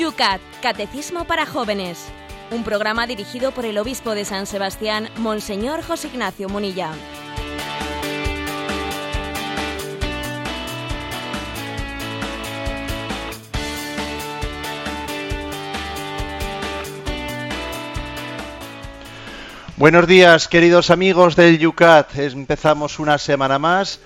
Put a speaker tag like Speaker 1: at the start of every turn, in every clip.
Speaker 1: Yucat, Catecismo para Jóvenes. Un programa dirigido por el obispo de San Sebastián, Monseñor José Ignacio Munilla.
Speaker 2: Buenos días, queridos amigos del Yucat. Empezamos una semana más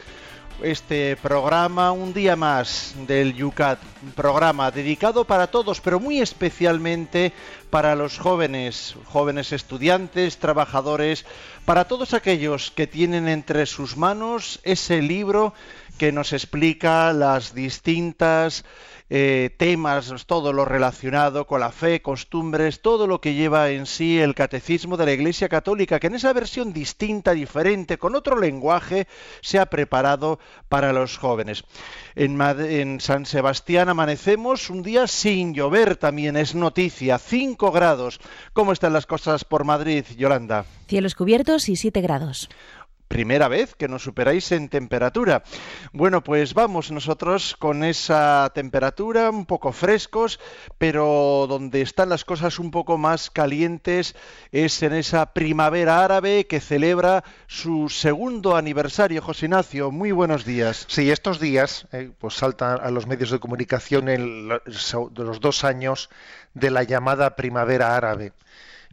Speaker 2: este programa, un día más del Yucat, un programa dedicado para todos, pero muy especialmente para los jóvenes, jóvenes estudiantes, trabajadores, para todos aquellos que tienen entre sus manos ese libro que nos explica las distintas eh, temas, todo lo relacionado con la fe, costumbres, todo lo que lleva en sí el catecismo de la Iglesia Católica, que en esa versión distinta, diferente, con otro lenguaje, se ha preparado para los jóvenes. En, en San Sebastián amanecemos un día sin llover, también es noticia, 5 grados. ¿Cómo están las cosas por Madrid, Yolanda?
Speaker 1: Cielos cubiertos y 7 grados
Speaker 2: primera vez que nos superáis en temperatura. Bueno, pues vamos nosotros con esa temperatura, un poco frescos, pero donde están las cosas un poco más calientes es en esa primavera árabe que celebra su segundo aniversario. José Ignacio, muy buenos días.
Speaker 3: Sí, estos días eh, pues saltan a los medios de comunicación los dos años de la llamada primavera árabe.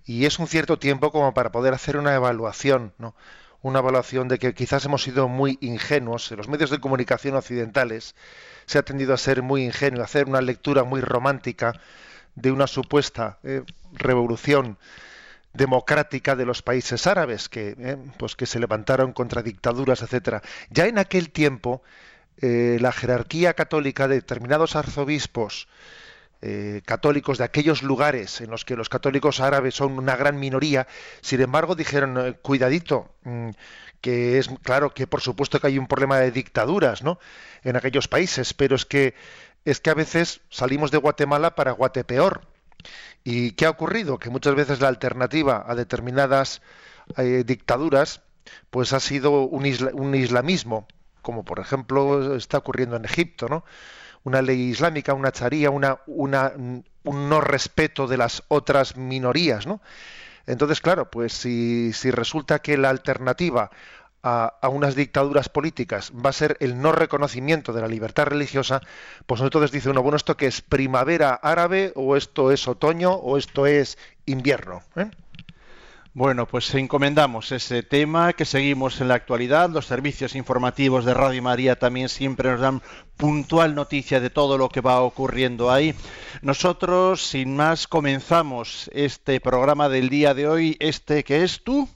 Speaker 3: Y es un cierto tiempo como para poder hacer una evaluación, ¿no? Una evaluación de que quizás hemos sido muy ingenuos. En los medios de comunicación occidentales se ha tendido a ser muy ingenuo, a hacer una lectura muy romántica de una supuesta eh, revolución democrática de los países árabes que, eh, pues que se levantaron contra dictaduras, etcétera. Ya en aquel tiempo eh, la jerarquía católica de determinados arzobispos eh, católicos de aquellos lugares en los que los católicos árabes son una gran minoría, sin embargo dijeron, eh, cuidadito, mm, que es claro que por supuesto que hay un problema de dictaduras, ¿no? En aquellos países, pero es que es que a veces salimos de Guatemala para Guatepeor. ¿Y qué ha ocurrido? Que muchas veces la alternativa a determinadas eh, dictaduras pues ha sido un, un islamismo, como por ejemplo está ocurriendo en Egipto, ¿no? Una ley islámica, una charía, una, un no respeto de las otras minorías, ¿no? Entonces, claro, pues si, si resulta que la alternativa a, a, unas dictaduras políticas va a ser el no reconocimiento de la libertad religiosa, pues entonces dice uno, bueno, ¿esto qué es primavera árabe o esto es otoño o esto es invierno? ¿eh?
Speaker 2: Bueno, pues encomendamos ese tema que seguimos en la actualidad. Los servicios informativos de Radio María también siempre nos dan puntual noticia de todo lo que va ocurriendo ahí. Nosotros, sin más, comenzamos este programa del día de hoy, este que es tú.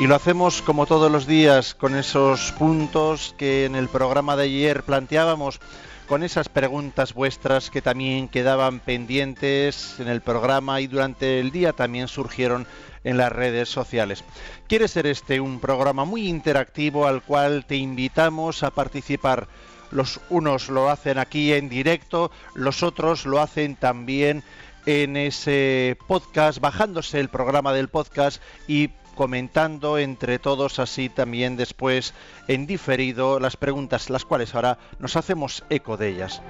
Speaker 2: Y lo hacemos como todos los días con esos puntos que en el programa de ayer planteábamos, con esas preguntas vuestras que también quedaban pendientes en el programa y durante el día también surgieron en las redes sociales. Quiere ser este un programa muy interactivo al cual te invitamos a participar. Los unos lo hacen aquí en directo, los otros lo hacen también en ese podcast, bajándose el programa del podcast y comentando entre todos así también después en diferido las preguntas, las cuales ahora nos hacemos eco de ellas.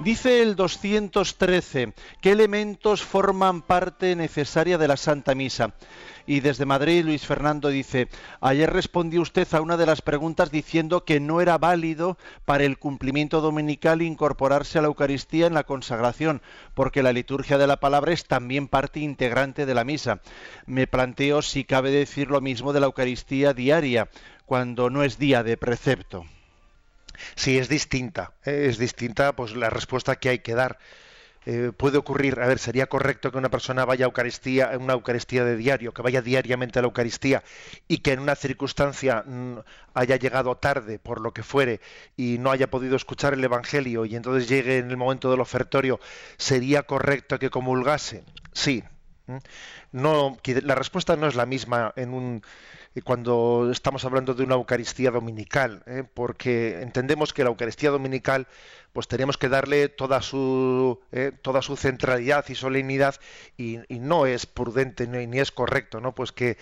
Speaker 2: Dice el 213, ¿qué elementos forman parte necesaria de la Santa Misa? Y desde Madrid, Luis Fernando dice, ayer respondió usted a una de las preguntas diciendo que no era válido para el cumplimiento dominical incorporarse a la Eucaristía en la consagración, porque la liturgia de la palabra es también parte integrante de la misa. Me planteo si cabe decir lo mismo de la Eucaristía diaria, cuando no es día de precepto.
Speaker 3: Sí, es distinta, ¿eh? es distinta pues la respuesta que hay que dar. Eh, puede ocurrir, a ver, sería correcto que una persona vaya a Eucaristía, una Eucaristía de diario, que vaya diariamente a la Eucaristía y que en una circunstancia mm, haya llegado tarde por lo que fuere y no haya podido escuchar el Evangelio y entonces llegue en el momento del ofertorio, ¿sería correcto que comulgase? Sí, No, la respuesta no es la misma en un cuando estamos hablando de una Eucaristía dominical, ¿eh? porque entendemos que la Eucaristía dominical pues tenemos que darle toda su ¿eh? toda su centralidad y solemnidad y, no es prudente ni, es correcto, ¿no? Pues que,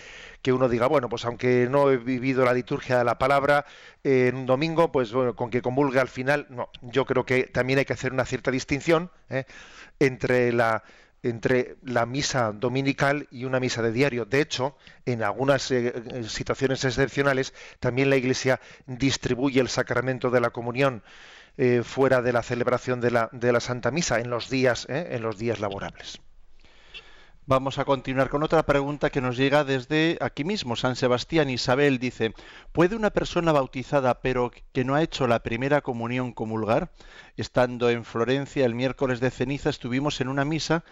Speaker 3: uno diga bueno pues aunque no he vivido la liturgia de la palabra eh, en un domingo pues bueno con que comulgue al final no yo creo que también hay que hacer una cierta distinción entre la entre la misa dominical y una misa de diario. De hecho, en algunas eh, eh, situaciones excepcionales, también la Iglesia distribuye el sacramento de la comunión eh, fuera de la celebración de la, de la Santa Misa en los días, en los días laborables.
Speaker 2: Vamos a continuar con otra pregunta que nos llega desde aquí mismo, San Sebastián. Isabel dice, ¿puede una persona bautizada pero que no ha hecho la primera comunión comulgar? Estando en Florencia el miércoles de ceniza estuvimos en una misa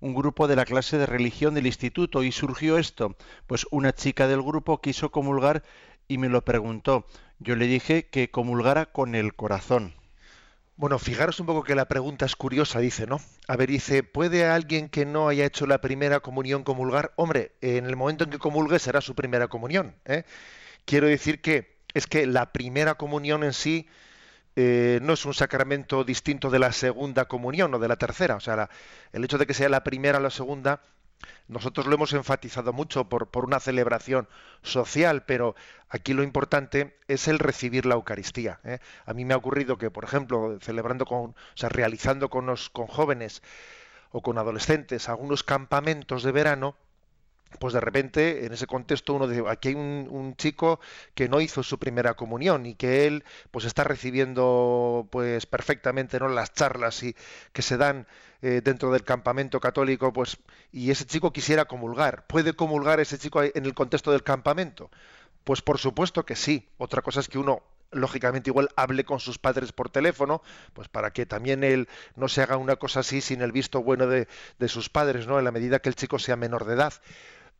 Speaker 2: un grupo de la clase de religión del instituto y surgió esto. Pues una chica del grupo quiso comulgar y me lo preguntó. Yo le dije que comulgara con el corazón.
Speaker 3: Bueno, fijaros un poco que la pregunta es curiosa, dice, ¿no? A ver, dice, ¿puede alguien que no haya hecho la primera comunión comulgar? Hombre, en el momento en que comulgue será su primera comunión. ¿eh? Quiero decir que es que la primera comunión en sí eh, no es un sacramento distinto de la segunda comunión o de la tercera. O sea, el hecho de que sea la primera o la segunda, nosotros lo hemos enfatizado mucho por, una celebración social, pero aquí lo importante es el recibir la Eucaristía. ¿eh? A mí me ha ocurrido que, por ejemplo, celebrando con, o sea, realizando con, jóvenes o con adolescentes algunos campamentos de verano, pues de repente en ese contexto uno dice aquí hay un, chico que no hizo su primera comunión y que él pues está recibiendo pues perfectamente no las charlas y que se dan eh, dentro del campamento católico pues y ese chico quisiera comulgar. Puede comulgar ese chico en el contexto del campamento pues por supuesto que sí. Otra cosa es que uno lógicamente igual hable con sus padres por teléfono, pues para que también él no se haga una cosa así sin el visto bueno de, de sus padres, ¿no? En la medida que el chico sea menor de edad.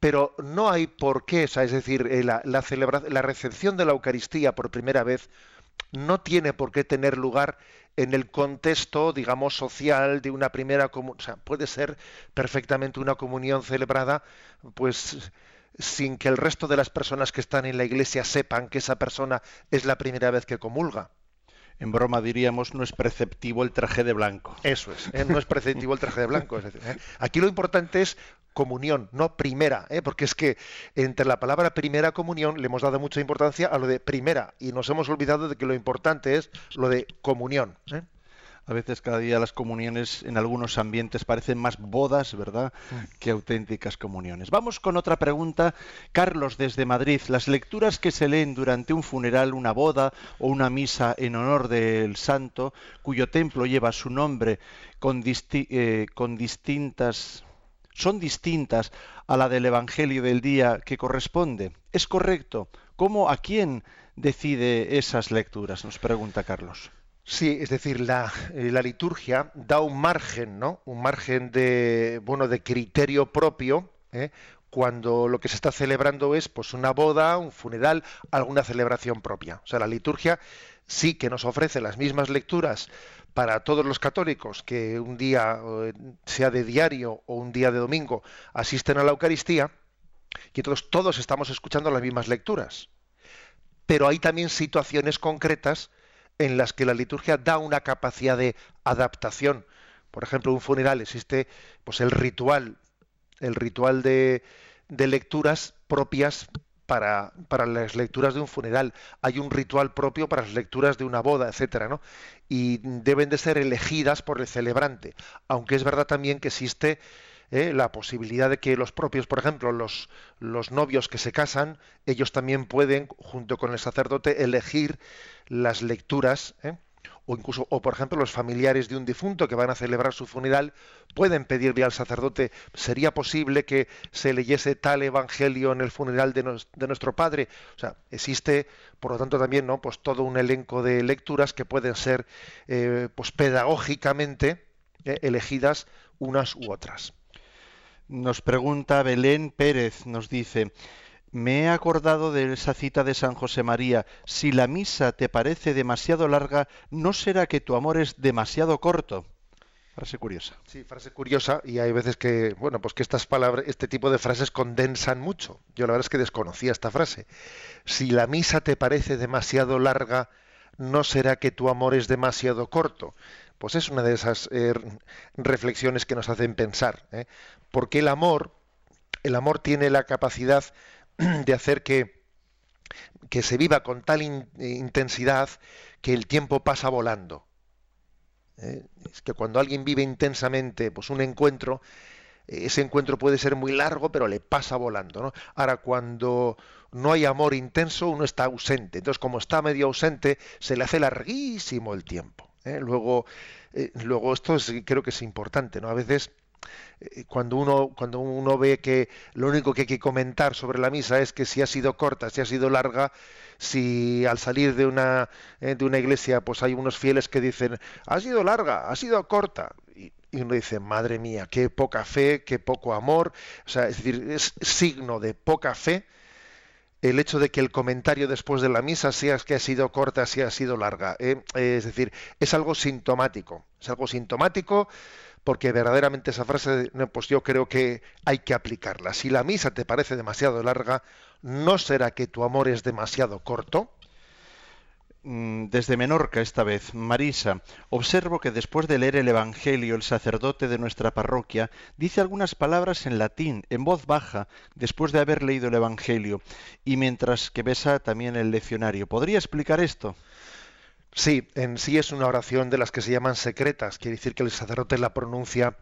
Speaker 3: Pero no hay por qué, es decir, eh, la, la, la recepción de la Eucaristía por primera vez no tiene por qué tener lugar en el contexto, digamos, social de una primera comunión. O sea, puede ser perfectamente una comunión celebrada, pues sin que el resto de las personas que están en la iglesia sepan que esa persona es la primera vez que comulga
Speaker 2: en broma diríamos, no es preceptivo el traje de blanco.
Speaker 3: Eso es, ¿eh? no es preceptivo el traje de blanco. ¿eh? Aquí lo importante es comunión, no primera, ¿eh? porque es que entre la palabra primera comunión le hemos dado mucha importancia a lo de primera y nos hemos olvidado de que lo importante es lo de comunión.
Speaker 2: A veces cada día las comuniones en algunos ambientes parecen más bodas, ¿verdad?, mm. que auténticas comuniones. Vamos con otra pregunta. Carlos, desde Madrid, las lecturas que se leen durante un funeral, una boda o una misa en honor del santo, cuyo templo lleva su nombre con, eh, con distintas son distintas a la del Evangelio del día que corresponde. ¿Es correcto? ¿Cómo a quién decide esas lecturas? Nos pregunta Carlos.
Speaker 3: Sí, es decir, la, eh, la, liturgia da un margen, ¿no? Un margen de, bueno, de criterio propio, ¿eh? cuando lo que se está celebrando es, pues, una boda, un funeral, alguna celebración propia. O sea, la liturgia sí que nos ofrece las mismas lecturas para todos los católicos que un día, sea de diario o un día de domingo, asisten a la Eucaristía, y entonces todos estamos escuchando las mismas lecturas. Pero hay también situaciones concretas en las que la liturgia da una capacidad de adaptación. Por ejemplo, un funeral existe pues el ritual, el ritual de, de lecturas propias para, para, las lecturas de un funeral. Hay un ritual propio para las lecturas de una boda, etcétera, ¿no? Y deben de ser elegidas por el celebrante. Aunque es verdad también que existe ¿eh? la posibilidad de que los propios, por ejemplo, los, los novios que se casan, ellos también pueden, junto con el sacerdote, elegir las lecturas, ¿eh? o incluso, o por ejemplo, los familiares de un difunto que van a celebrar su funeral pueden pedirle al sacerdote, ¿sería posible que se leyese tal evangelio en el funeral de, nuestro padre? O sea, existe, por lo tanto, también, ¿no? Pues todo un elenco de lecturas que pueden ser, eh, pues pedagógicamente elegidas unas u otras.
Speaker 2: Nos pregunta Belén Pérez, nos dice, me he acordado de esa cita de San José María, si la misa te parece demasiado larga, ¿no será que tu amor es demasiado corto? Frase curiosa.
Speaker 3: Sí, frase curiosa y hay veces que, bueno, pues que estas palabras, este tipo de frases condensan mucho. Yo la verdad es que desconocía esta frase. Si la misa te parece demasiado larga, ¿no será que tu amor es demasiado corto? Pues es una de esas eh, reflexiones que nos hacen pensar. ¿eh? Porque el amor, el amor tiene la capacidad de hacer que, que se viva con tal intensidad que el tiempo pasa volando. ¿eh? Es que cuando alguien vive intensamente pues un encuentro, ese encuentro puede ser muy largo, pero le pasa volando. ¿no? Ahora, cuando no hay amor intenso, uno está ausente. Entonces, como está medio ausente, se le hace larguísimo el tiempo. ¿eh? Luego, eh, luego esto creo que es importante, ¿no? A veces cuando uno cuando uno ve que lo único que hay que comentar sobre la misa es que si ha sido corta, si ha sido larga, si al salir de una, eh, de una iglesia pues hay unos fieles que dicen, ha sido larga, ha sido corta. Y, uno dice, madre mía, qué poca fe, qué poco amor. O sea, es decir, es signo de poca fe el hecho de que el comentario después de la misa sea que ha sido corta, si ha sido larga. ¿eh? Es decir, es algo sintomático. Es algo sintomático porque verdaderamente esa frase, pues yo creo que hay que aplicarla. Si la misa te parece demasiado larga, ¿no será que tu amor es demasiado corto?
Speaker 2: Mm, desde Menorca esta vez, Marisa, observo que después de leer el Evangelio, el sacerdote de nuestra parroquia dice algunas palabras en latín, en voz baja, después de haber leído el Evangelio, y mientras que besa también el leccionario. ¿Podría explicar esto?
Speaker 3: Sí, en sí es una oración de las que se llaman secretas, quiere decir que el sacerdote la pronuncia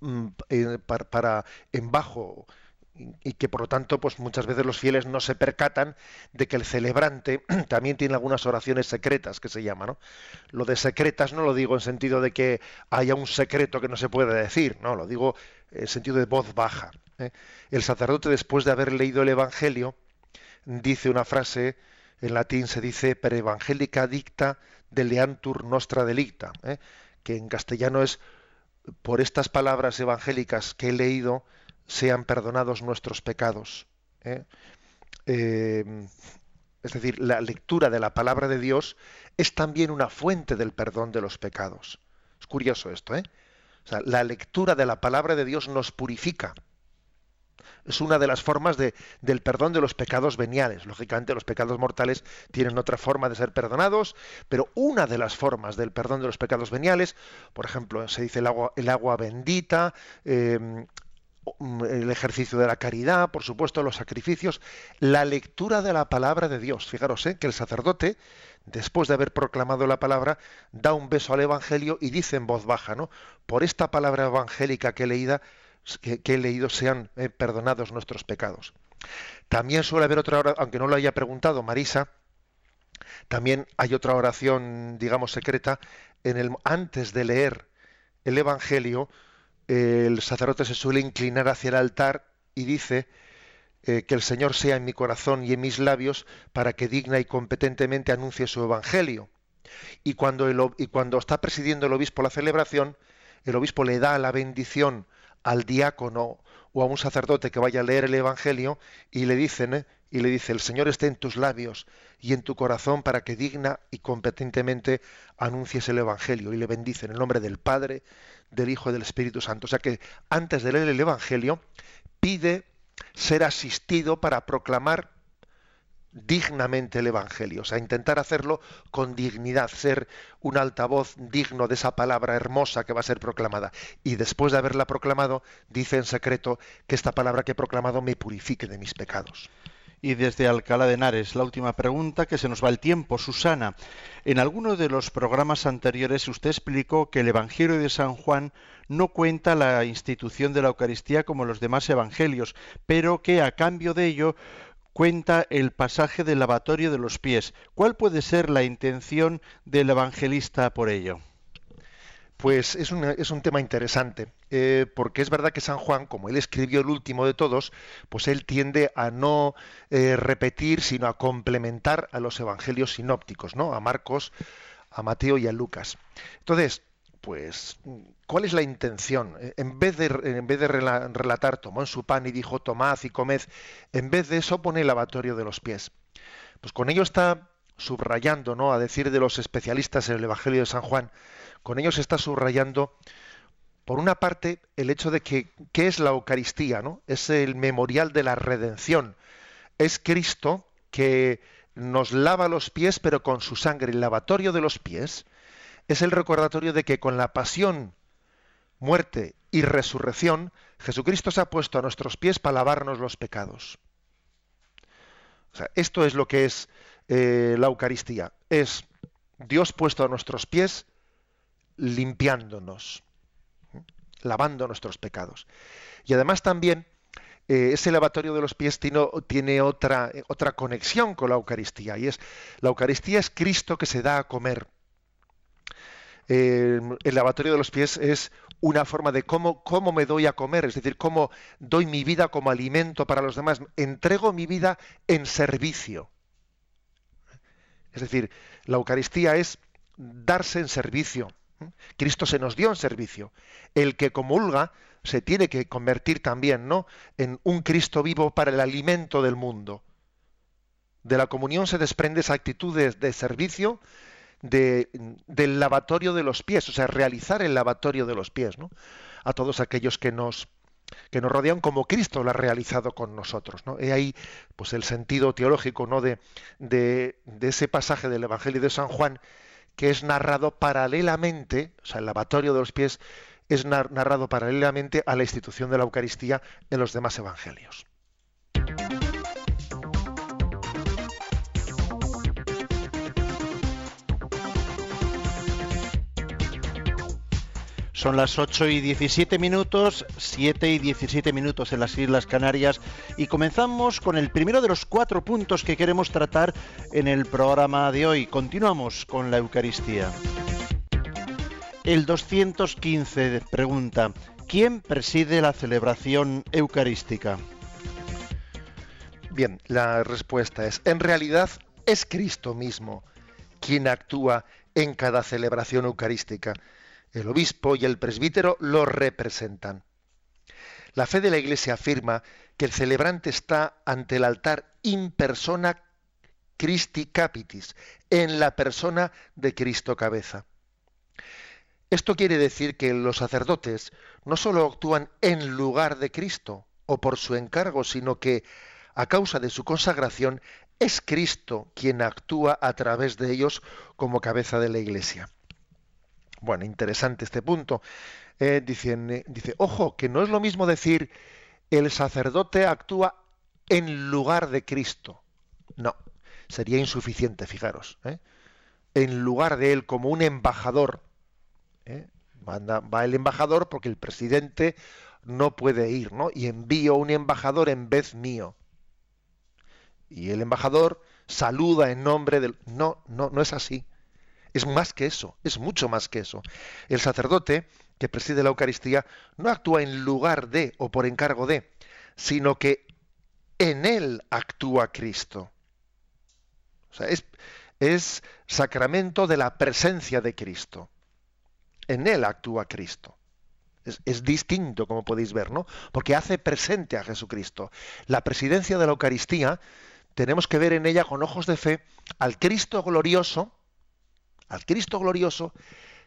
Speaker 3: mm, eh, para, en bajo y que por lo tanto pues muchas veces los fieles no se percatan de que el celebrante también tiene algunas oraciones secretas que se llaman ¿no? lo de secretas no lo digo en sentido de que haya un secreto que no se puede decir no lo digo en sentido de voz baja ¿eh? el sacerdote después de haber leído el evangelio dice una frase en latín se dice per evangelica dicta de leantur nostra delicta, ¿eh? que en castellano es por estas palabras evangélicas que he leído sean perdonados nuestros pecados. ¿eh? Em, es decir, la lectura de la palabra de Dios es también una fuente del perdón de los pecados. Es curioso esto, ¿eh? O sea, la lectura de la palabra de Dios nos purifica es una de las formas de, del perdón de los pecados veniales. Lógicamente los pecados mortales tienen otra forma de ser perdonados, pero una de las formas del perdón de los pecados veniales, por ejemplo, se dice el agua, bendita, em, el ejercicio de la caridad, por supuesto, los sacrificios, la lectura de la palabra de Dios. Fijaros ¿eh? que el sacerdote, después de haber proclamado la palabra, da un beso al Evangelio y dice en voz baja, ¿no? Por esta palabra evangélica que he leída, que, he leído sean eh, perdonados nuestros pecados. También suele haber otra oración, aunque no lo haya preguntado Marisa, también hay otra oración, digamos, secreta, en el, antes de leer el Evangelio, el sacerdote se suele inclinar hacia el altar y dice eh, que el Señor sea en mi corazón y en mis labios para que digna y competentemente anuncie su Evangelio. Y cuando, y cuando está presidiendo el obispo la celebración, el obispo le da la bendición al diácono o a un sacerdote que vaya a leer el Evangelio y le dicen, ¿eh? y le dice, el Señor esté en tus labios y en tu corazón para que digna y competentemente anuncies el Evangelio y le bendice en el nombre del Padre, del Hijo y del Espíritu Santo. O sea que antes de leer el Evangelio pide ser asistido para proclamar dignamente el Evangelio, o sea, intentar hacerlo con dignidad, ser un altavoz digno de esa palabra hermosa que va a ser proclamada. Y después de haberla proclamado, dice en secreto que esta palabra que he proclamado me purifique de mis pecados.
Speaker 2: Y desde Alcalá de Henares, la última pregunta, que se nos va el tiempo. Susana, en alguno de los programas anteriores usted explicó que el Evangelio de San Juan no cuenta la institución de la Eucaristía como los demás evangelios, pero que a cambio de ello cuenta el pasaje del lavatorio de los pies. ¿Cuál puede ser la intención del evangelista por ello?
Speaker 3: Pues es un, es un tema interesante, eh, porque es verdad que San Juan, como él escribió el último de todos, pues él tiende a no eh, repetir, sino a complementar a los evangelios sinópticos, ¿no? A Marcos, a Mateo y a Lucas. Entonces, pues, ¿cuál es la intención? Eh, en vez de, en vez de relatar, tomó en su pan y dijo, tomad y comed, en vez de eso pone el lavatorio de los pies. Pues con ello está subrayando, ¿no? A decir de los especialistas en el Evangelio de San Juan, con ello se está subrayando, por una parte, el hecho de que, ¿qué es la Eucaristía? ¿no? Es el memorial de la redención. Es Cristo que nos lava los pies, pero con su sangre, el lavatorio de los pies, es el recordatorio de que con la pasión, muerte y resurrección, Jesucristo se ha puesto a nuestros pies para lavarnos los pecados. O sea, esto es lo que es eh, la Eucaristía. Es Dios puesto a nuestros pies, limpiándonos, lavando nuestros pecados. Y además también eh, ese lavatorio de los pies tiene, tiene, otra, otra conexión con la Eucaristía, y es la Eucaristía es Cristo que se da a comer. El lavatorio de los pies es una forma de cómo, cómo me doy a comer, es decir, cómo doy mi vida como alimento para los demás, entrego mi vida en servicio. Es decir, la Eucaristía es darse en servicio. Cristo se nos dio en servicio. El que comulga se tiene que convertir también, ¿no? En un Cristo vivo para el alimento del mundo. De la comunión se desprende esa actitud de, servicio del lavatorio de los pies, o sea, realizar el lavatorio de los pies, ¿no? A todos aquellos que nos que nos rodean como Cristo lo ha realizado con nosotros. ¿no? Y ahí pues el sentido teológico ¿no? de, de, ese pasaje del Evangelio de San Juan que es narrado paralelamente, o sea, el lavatorio de los pies es narrado paralelamente a la institución de la Eucaristía en los demás evangelios.
Speaker 2: Son las 8 y 17 minutos, 7 y 17 minutos en las Islas Canarias y comenzamos con el primero de los cuatro puntos que queremos tratar en el programa de hoy. Continuamos con la Eucaristía. El 215 pregunta, ¿quién preside la celebración eucarística?
Speaker 3: Bien, la respuesta es, en realidad es Cristo mismo quien actúa en cada celebración eucarística el obispo y el presbítero lo representan. La fe de la Iglesia afirma que el celebrante está ante el altar in persona Christi capitis, en la persona de Cristo cabeza. Esto quiere decir que los sacerdotes no sólo actúan en lugar de Cristo o por su encargo, sino que a causa de su consagración es Cristo quien actúa a través de ellos como cabeza de la Iglesia. Bueno, interesante este punto. Eh, eh, dice, ojo, que no es lo mismo decir el sacerdote actúa en lugar de Cristo. No, sería insuficiente, fijaros. ¿eh? En lugar de él como un embajador. va el embajador porque el presidente no puede ir, ¿no? Y envío un embajador en vez mío. Y el embajador saluda en nombre del... No, no, no es así. Es más que eso, es mucho más que eso. El sacerdote que preside la Eucaristía no actúa en lugar de o por encargo de, sino que en él actúa Cristo. O sea, es, sacramento de la presencia de Cristo. En él actúa Cristo. Es, es, distinto, como podéis ver, ¿no? Porque hace presente a Jesucristo. La presidencia de la Eucaristía tenemos que ver en ella con ojos de fe al Cristo glorioso, al Cristo glorioso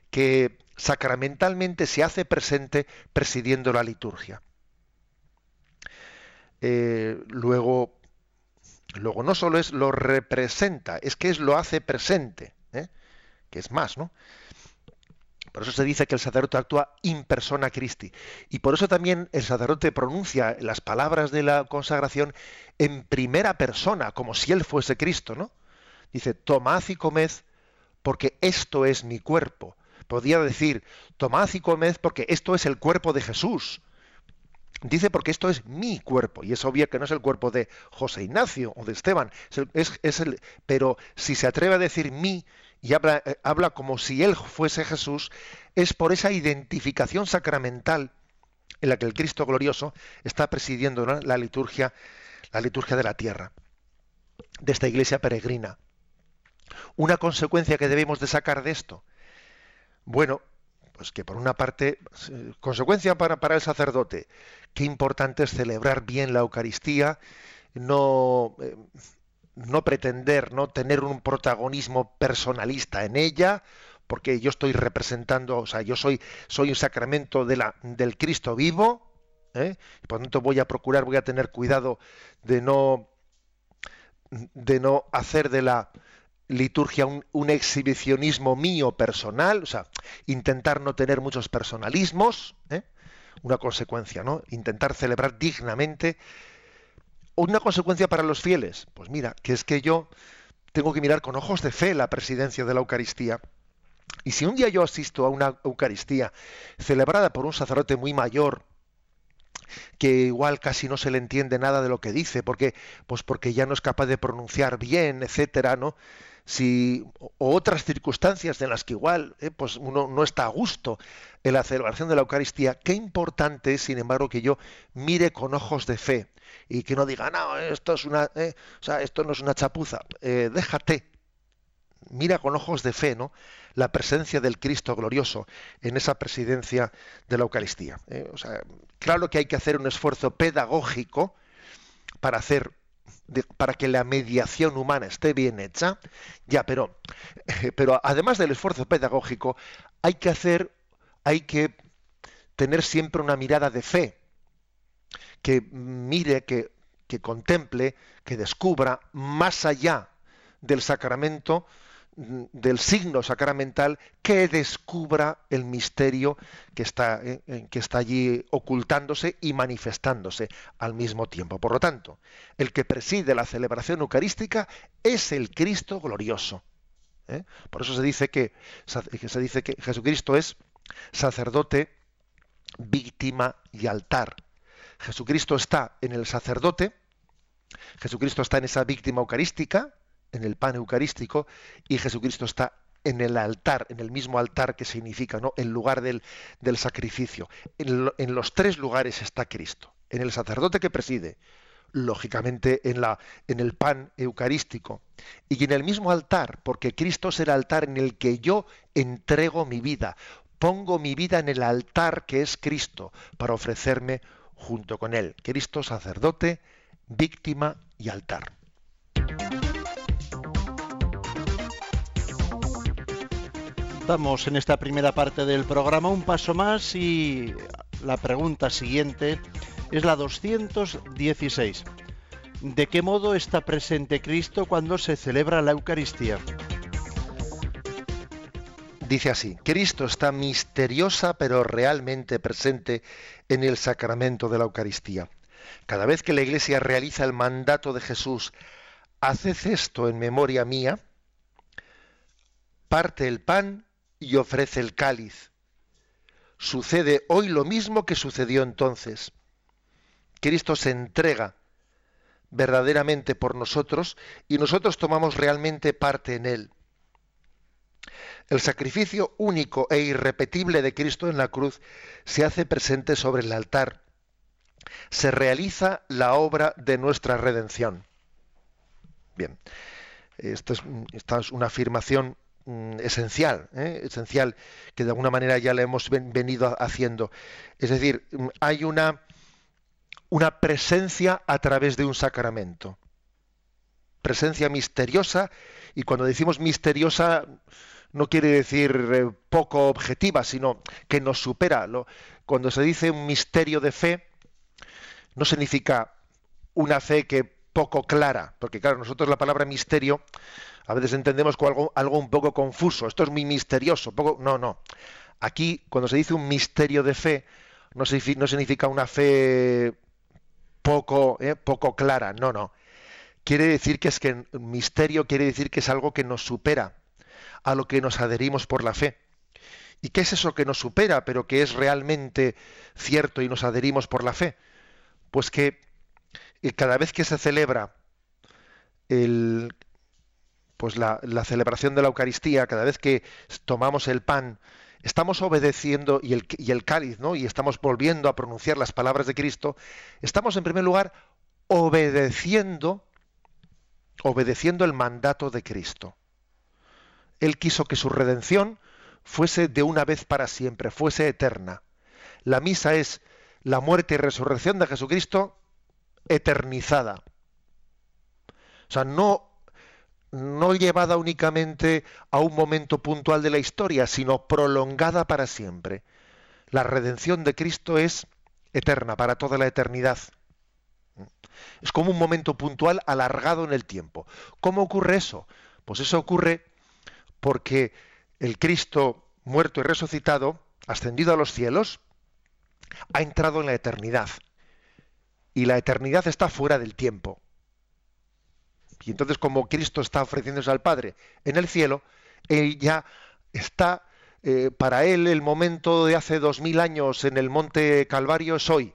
Speaker 3: que sacramentalmente se hace presente presidiendo la liturgia. Eh, luego, luego no solo es lo representa, es que es lo hace presente, ¿eh? que es más, ¿no? Por eso se dice que el sacerdote actúa in persona Christi. Y por eso también el sacerdote pronuncia las palabras de la consagración en primera persona, como si él fuese Cristo, ¿no? Dice, tomad y comed porque esto es mi cuerpo. Podría decir, tomad y comed porque esto es el cuerpo de Jesús. Dice porque esto es mi cuerpo, y es obvio que no es el cuerpo de José Ignacio o de Esteban, es el, pero si se atreve a decir mi y habla, eh, habla como si él fuese Jesús, es por esa identificación sacramental en la que el Cristo glorioso está presidiendo la liturgia, la liturgia de la tierra, de esta iglesia peregrina. Una consecuencia que debemos de sacar de esto. Bueno, pues que por una parte, consecuencia para, para el sacerdote, qué importante es celebrar bien la Eucaristía, no, eh, no pretender no tener un protagonismo personalista en ella, porque yo estoy representando, o sea, yo soy, soy un sacramento de la, del Cristo vivo, ¿eh? y por lo tanto voy a procurar, voy a tener cuidado de no, de no hacer de la liturgia un, exhibicionismo mío personal, o sea, intentar no tener muchos personalismos, ¿eh? una consecuencia, ¿no? Intentar celebrar dignamente. Una consecuencia para los fieles, pues mira, que es que yo tengo que mirar con ojos de fe la presidencia de la Eucaristía. Y si un día yo asisto a una Eucaristía celebrada por un sacerdote muy mayor, que igual casi no se le entiende nada de lo que dice, porque, pues porque ya no es capaz de pronunciar bien, etcétera, ¿no? Si, o otras circunstancias en las que igual eh, pues uno no está a gusto en la celebración de la Eucaristía, qué importante es, sin embargo, que yo mire con ojos de fe y que no diga, no, esto es una, eh, o sea, esto no es una chapuza, eh, déjate, mira con ojos de fe, ¿no? La presencia del Cristo glorioso en esa presidencia de la Eucaristía. O sea, claro que hay que hacer un esfuerzo pedagógico para hacer para que la mediación humana esté bien hecha, ya, pero, pero además del esfuerzo pedagógico, hay que hacer, hay que tener siempre una mirada de fe, que mire, que, que contemple, que descubra más allá del sacramento, del signo sacramental que descubra el misterio que está, eh, que está allí ocultándose y manifestándose al mismo tiempo. Por lo tanto, el que preside la celebración eucarística es el Cristo glorioso. ¿eh? Por eso se dice que, se dice que Jesucristo es sacerdote, víctima y altar. Jesucristo está en el sacerdote, Jesucristo está en esa víctima eucarística, en el pan eucarístico y Jesucristo está en el altar, en el mismo altar que significa, ¿no? El lugar del, del sacrificio. En, en, los tres lugares está Cristo. En el sacerdote que preside, lógicamente en, la, en el pan eucarístico. Y en el mismo altar, porque Cristo es el altar en el que yo entrego mi vida. Pongo mi vida en el altar que es Cristo para ofrecerme junto con Él. Cristo sacerdote, víctima y altar.
Speaker 2: Damos en esta primera parte del programa un paso más y la pregunta siguiente es la 216. ¿De qué modo está presente Cristo cuando se celebra la Eucaristía?
Speaker 3: Dice así, Cristo está misteriosa pero realmente presente en el sacramento de la Eucaristía. Cada vez que la Iglesia realiza el mandato de Jesús, haced esto en memoria mía, parte el pan y ofrece el cáliz. Sucede hoy lo mismo que sucedió entonces. Cristo se entrega verdaderamente por nosotros y nosotros tomamos realmente parte en él. El sacrificio único e irrepetible de Cristo en la cruz se hace presente sobre el altar. Se realiza la obra de nuestra redención. Bien, esta es, una afirmación Mm, esencial, ¿eh? esencial, que de alguna manera ya le hemos venido haciendo. Es decir, mm, hay una, una presencia a través de un sacramento. Presencia misteriosa, y cuando decimos misteriosa no quiere decir eh, poco objetiva, sino que nos supera. Cuando se dice un misterio de fe, no significa una fe que poco clara, porque claro, nosotros la palabra misterio a veces entendemos algo, un poco confuso, esto es muy misterioso, poco, no, no. Aquí, cuando se dice un misterio de fe, no, no significa una fe poco, eh, poco clara, no, no. Quiere decir que es que misterio quiere decir que es algo que nos supera, a lo que nos adherimos por la fe. ¿Y qué es eso que nos supera, pero que es realmente cierto y nos adherimos por la fe? Pues que eh, cada vez que se celebra el, pues la, celebración de la Eucaristía, cada vez que tomamos el pan, estamos obedeciendo y el, y el cáliz, ¿no? Y estamos volviendo a pronunciar las palabras de Cristo, estamos en primer lugar obedeciendo, obedeciendo el mandato de Cristo. Él quiso que su redención fuese de una vez para siempre, fuese eterna. La misa es la muerte y resurrección de Jesucristo eternizada. O sea, no no llevada únicamente a un momento puntual de la historia, sino prolongada para siempre. La redención de Cristo es eterna, para toda la eternidad. Es como un momento puntual alargado en el tiempo. ¿Cómo ocurre eso? Pues eso ocurre porque el Cristo muerto y resucitado, ascendido a los cielos, ha entrado en la eternidad. Y la eternidad está fuera del tiempo. Y entonces como Cristo está ofreciéndose al Padre en el cielo, Él ya está, eh, para Él el momento de hace dos mil años en el monte Calvario es hoy.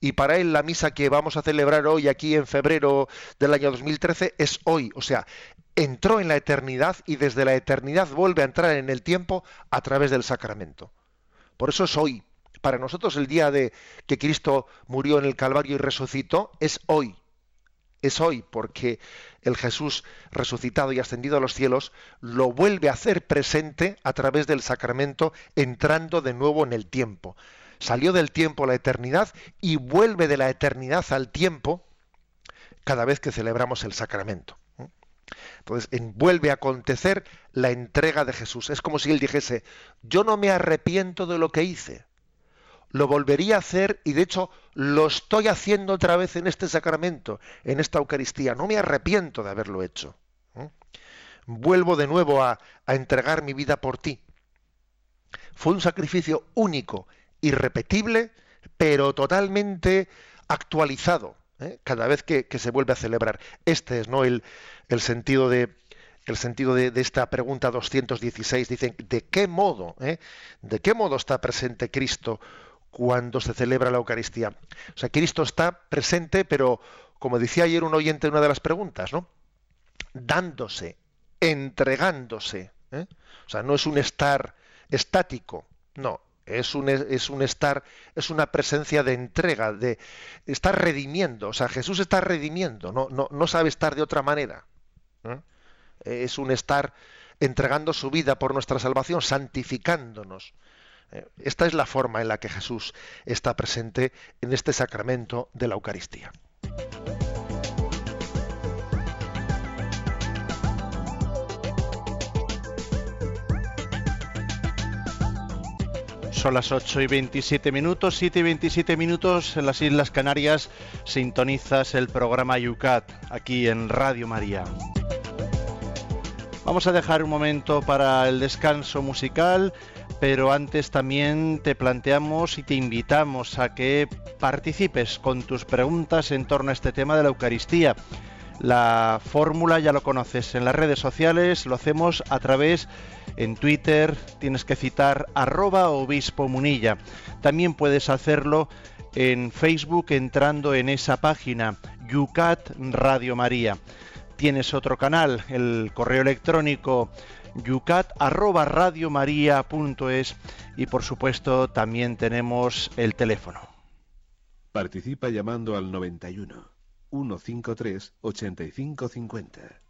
Speaker 3: Y para Él la misa que vamos a celebrar hoy aquí en febrero del año 2013 es hoy. O sea, entró en la eternidad y desde la eternidad vuelve a entrar en el tiempo a través del sacramento. Por eso es hoy. Para nosotros el día de que Cristo murió en el Calvario y resucitó es hoy es hoy, porque el Jesús resucitado y ascendido a los cielos lo vuelve a hacer presente a través del sacramento, entrando de nuevo en el tiempo. Salió del tiempo a la eternidad y vuelve de la eternidad al tiempo cada vez que celebramos el sacramento. Entonces, vuelve a acontecer la entrega de Jesús. Es como si él dijese, yo no me arrepiento de lo que hice lo volvería a hacer y de hecho lo estoy haciendo otra vez en este sacramento, en esta Eucaristía. No me arrepiento de haberlo hecho. Vuelvo de nuevo a, entregar mi vida por ti. Fue un sacrificio único, irrepetible, pero totalmente actualizado ¿eh? cada vez que, se vuelve a celebrar. Este es ¿no? el, el sentido de, el sentido de, esta pregunta 216. Dicen, ¿de qué modo? ¿eh? ¿De qué modo está presente Cristo cuando se celebra la Eucaristía. O sea, Cristo está presente, pero como decía ayer un oyente en una de las preguntas, ¿no? Dándose, entregándose. ¿eh? O sea, no es un estar estático, no, es un, es un estar, es una presencia de entrega, de estar redimiendo. O sea, Jesús está redimiendo, no, no, no sabe estar de otra manera. ¿eh? Es un estar entregando su vida por nuestra salvación, santificándonos. Eh, esta es la forma en la que Jesús está presente en este sacramento de la Eucaristía.
Speaker 2: Son las 8 y 27 minutos, 7 y 27 minutos en las Islas Canarias. Sintonizas el programa Yucat aquí en Radio María. Vamos a dejar un momento para el descanso musical pero antes también te planteamos y te invitamos a que participes con tus preguntas en torno a este tema de la Eucaristía. La fórmula ya lo conoces en las redes sociales, lo hacemos a través en Twitter, tienes que citar arroba obispo munilla. También puedes hacerlo en Facebook entrando en esa página, Yucat Radio María. Tienes otro canal, el correo electrónico yucat@radiomaria.es y por supuesto también tenemos el teléfono.
Speaker 4: Participa llamando al 91 153 8550.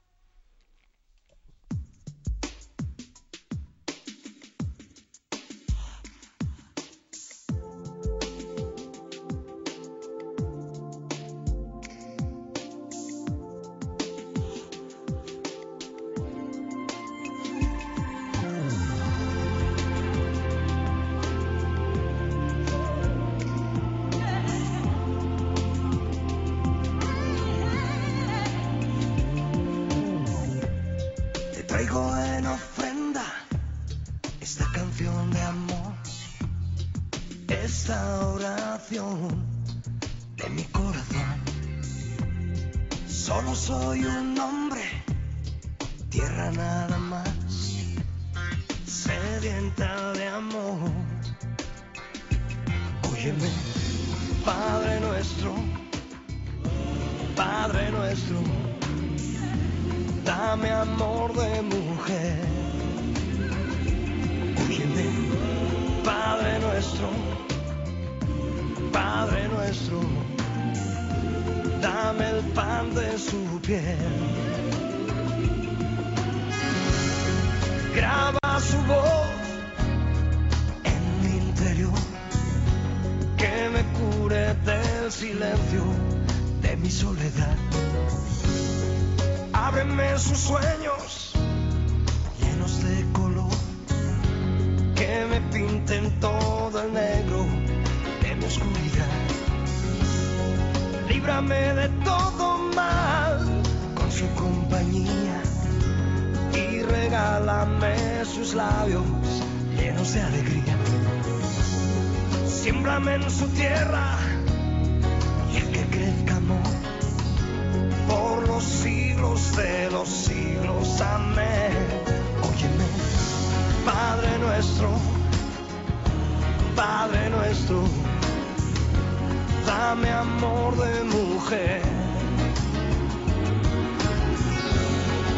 Speaker 5: Dame el pan de su piel. Graba su voz en mi interior. Que me cure del silencio de mi soledad. Ábreme sus sueños llenos de color. Que me pinten todo el negro De todo mal con su compañía y regálame sus labios llenos de alegría. Siémbrame en su tierra y el que crezca amor por los siglos de los siglos. Amén. Óyeme, Padre nuestro, Padre nuestro, dame amor de mujer.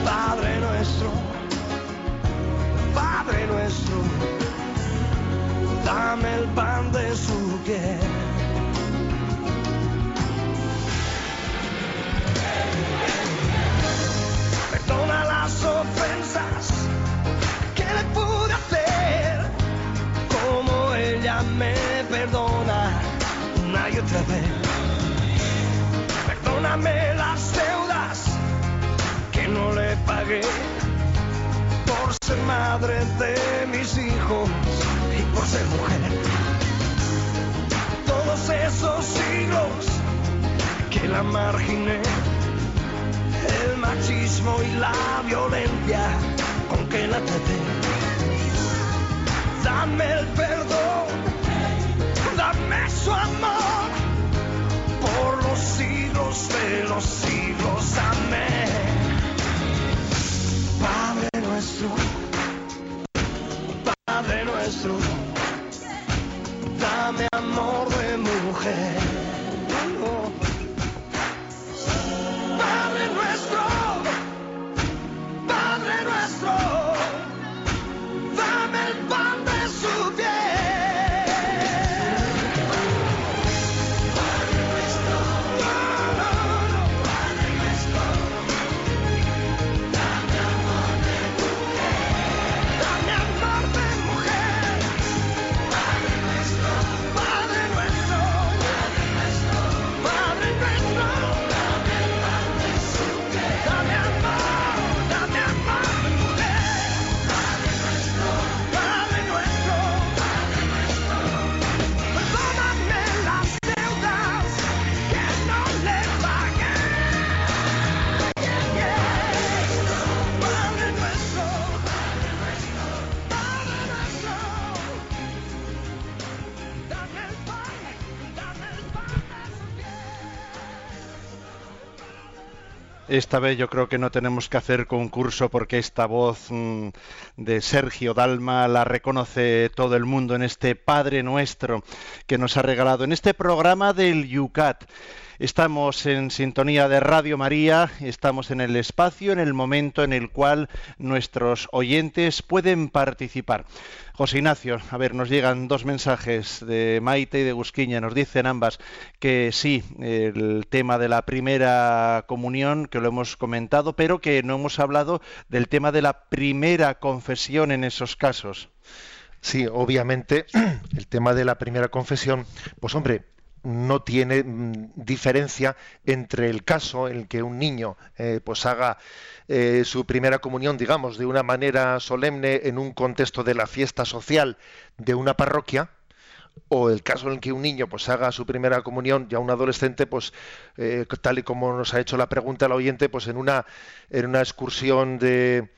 Speaker 5: Padre nuestro, Padre nuestro, dame el pan de su piel. Perdona las ofensas que le pude hacer, como ella me perdona y otra. Perdóname las deudas que no le pagué por ser madre de mis hijos y por ser mujer. Todos esos siglos que la marginé, el machismo y la violencia con que la traté. Dame el perdón, dame su amor por los siglos de los siglos. Amén. Padre nuestro, Padre nuestro, dame amor de mujer.
Speaker 2: Esta vez yo creo que no tenemos que hacer concurso porque esta voz mm, de Sergio Dalma la reconoce todo el mundo en este Padre Nuestro que nos ha regalado en este programa del Yucat. Estamos en sintonía de Radio María, estamos en el espacio, en el momento en el cual nuestros oyentes pueden participar. José Ignacio, a ver, nos llegan dos mensajes de Maite y de Gusquiña. Nos dicen ambas que sí, el tema de la primera comunión, que lo hemos comentado, pero que no hemos hablado del tema de la primera confesión en esos casos.
Speaker 3: Sí, obviamente el tema de la primera confesión, pues hombre, no tiene mm, diferencia entre el caso en el que un niño eh, pues haga eh, su primera comunión, digamos, de una manera solemne en un contexto de la fiesta social de una parroquia, o el caso en el que un niño pues haga su primera comunión, ya un adolescente, pues eh, tal y como nos ha hecho la pregunta el oyente, pues en una en una excursión de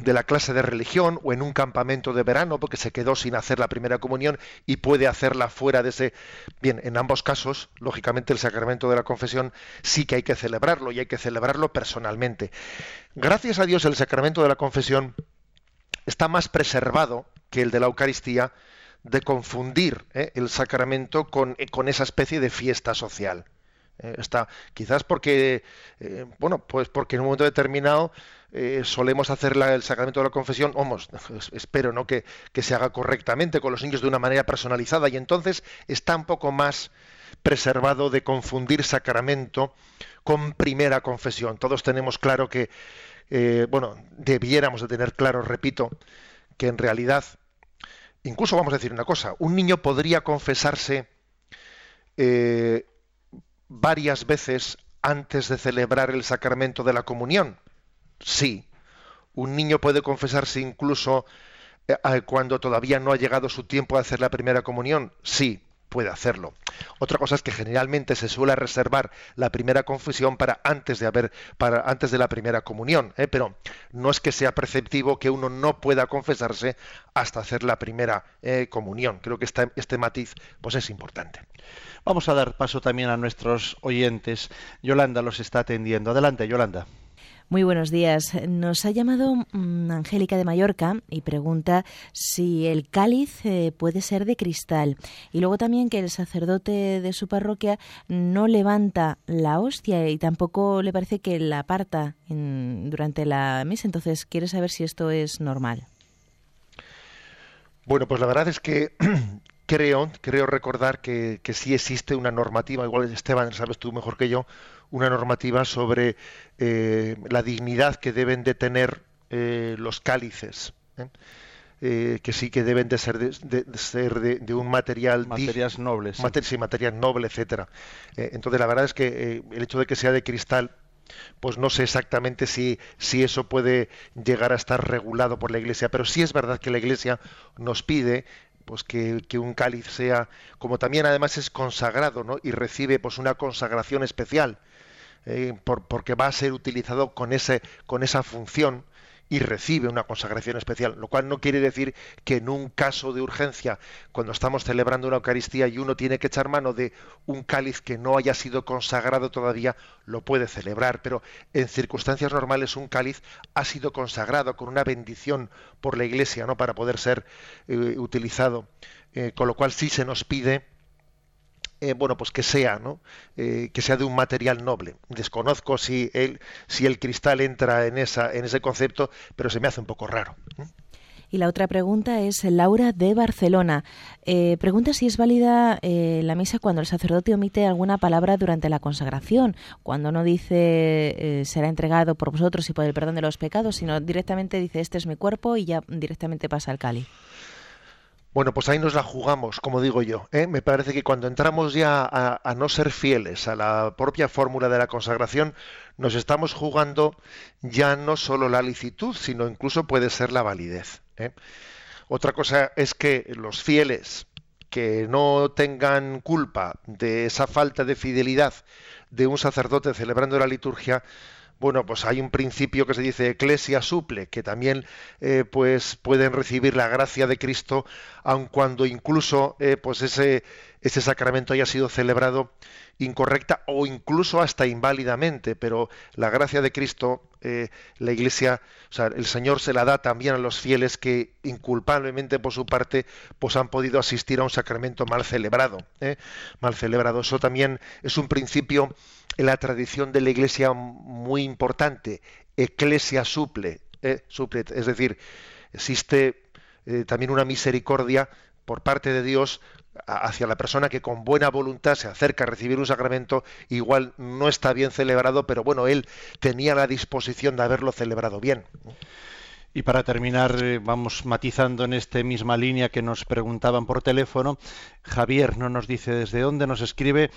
Speaker 3: de la clase de religión o en un campamento de verano porque se quedó sin hacer la primera comunión y puede hacerla fuera de ese bien en ambos casos lógicamente el sacramento de la confesión sí que hay que celebrarlo y hay que celebrarlo personalmente gracias a Dios el sacramento de la confesión está más preservado que el de la Eucaristía de confundir ¿eh? el sacramento con, eh, con esa especie de fiesta social eh, está. Quizás porque eh, bueno pues porque en un momento determinado eh, solemos hacer la- el sacramento de la confesión vamos espero no que, que se haga correctamente con los niños de una manera personalizada y entonces está un poco más preservado de confundir sacramento con primera confesión. Todos tenemos claro que bueno debiéramos de tener claro repito que en realidad incluso vamos a decir una cosa un niño podría confesarse varias veces antes de celebrar el sacramento de la comunión. Sí. Un niño puede confesarse incluso eh, cuando todavía no ha llegado su tiempo de hacer la primera comunión. Sí, puede hacerlo. Otra cosa es que generalmente se suele reservar la primera confesión para antes de haber, para antes de la primera comunión, ¿eh? pero no es que sea preceptivo que uno no pueda confesarse hasta hacer la primera eh, comunión. Creo que este, este matiz pues es importante.
Speaker 2: Vamos a dar paso también a nuestros oyentes. Yolanda los está atendiendo. Adelante, Yolanda.
Speaker 6: Muy buenos días. Nos ha llamado mm, Angélica de Mallorca y pregunta si el cáliz eh, puede ser de cristal. Y luego también que el sacerdote de su parroquia no levanta la hostia y tampoco le parece que la aparta durante la misa. Entonces quiere saber si esto es normal.
Speaker 3: Bueno, pues la verdad es que creo, creo recordar que, que sí existe una normativa, igual Esteban, sabes tú mejor que yo, una normativa sobre eh, la dignidad que deben de tener eh, los cálices. ¿eh? que sí que deben de ser de, ser de, un material
Speaker 2: materias nobles
Speaker 3: sí. material noble etcétera entonces la verdad es que el hecho de que sea de cristal pues no sé exactamente si, si eso puede llegar a estar regulado por la Iglesia, pero sí es verdad que la Iglesia nos pide pues que, un cáliz sea, como también además es consagrado, ¿no? Y recibe pues una consagración especial. Eh, porque va a ser utilizado con, ese, con esa función y recibe una consagración especial, lo cual no quiere decir que en un caso de urgencia, cuando estamos celebrando una Eucaristía y uno tiene que echar mano de un cáliz que no haya sido consagrado todavía, lo puede celebrar, pero en circunstancias normales un cáliz ha sido consagrado con una bendición por la Iglesia, ¿no? para poder ser eh, utilizado, eh, con lo cual sí se nos pide eh, bueno, pues que sea, ¿no? Eh, que sea de un material noble. Desconozco si el, si el cristal entra en, esa, en ese concepto, pero se me hace un poco raro.
Speaker 6: Y la otra pregunta es Laura de Barcelona. Eh, pregunta si es válida la misa cuando el sacerdote omite alguna palabra durante la consagración, cuando no dice será entregado por vosotros y por el perdón de los pecados, sino directamente dice este es mi cuerpo y ya directamente pasa al cáliz.
Speaker 3: Bueno, pues ahí nos la jugamos, como digo yo. ¿eh? Me parece que cuando entramos ya a, no ser fieles a la propia fórmula de la consagración, nos estamos jugando ya no solo la licitud, sino incluso puede ser la validez. ¿eh? Otra cosa es que los fieles que no tengan culpa de esa falta de fidelidad de un sacerdote celebrando la liturgia, bueno, pues hay un principio que se dice eclesia suple, que también eh, pues pueden recibir la gracia de Cristo, aun cuando incluso eh, pues ese, ese sacramento haya sido celebrado incorrecta o incluso hasta inválidamente, pero la gracia de Cristo, eh, la Iglesia, o sea, el Señor se la da también a los fieles que inculpablemente por su parte, pues han podido asistir a un sacramento mal celebrado, mal celebrado. Eso también es un principio en la tradición de la Iglesia muy importante, eclesia suple, eh, es decir, existe eh, también una misericordia por parte de Dios hacia la persona que con buena voluntad se acerca a recibir un sacramento, igual no está bien celebrado, pero bueno, él tenía la disposición de haberlo celebrado bien.
Speaker 2: Y para terminar, eh, vamos matizando en esta misma línea que nos preguntaban por teléfono. Javier no nos dice desde dónde, nos escribe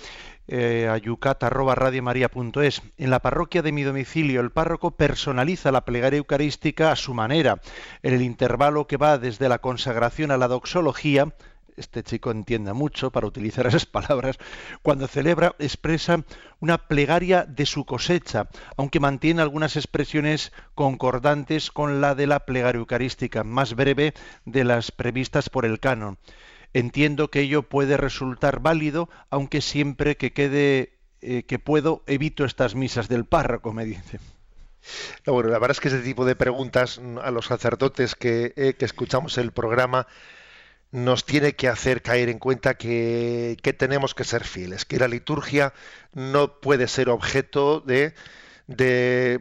Speaker 2: eh, a yucat.radiomaria.es. En la parroquia de mi domicilio, el párroco personaliza la plegaria eucarística a su manera. En el intervalo que va desde la consagración a la doxología, este chico entienda mucho para utilizar esas palabras, cuando celebra expresa una plegaria de su cosecha, aunque mantiene algunas expresiones concordantes con la de la plegaria eucarística, más breve de las previstas por el canon. Entiendo que ello puede resultar válido, aunque siempre que quede eh, que puedo evito estas misas del párroco, me dice.
Speaker 3: bueno, la verdad es que ese tipo de preguntas a los sacerdotes que, eh, que escuchamos el programa nos tiene que hacer caer en cuenta que, tenemos que ser fieles, que la liturgia no puede ser objeto de, de,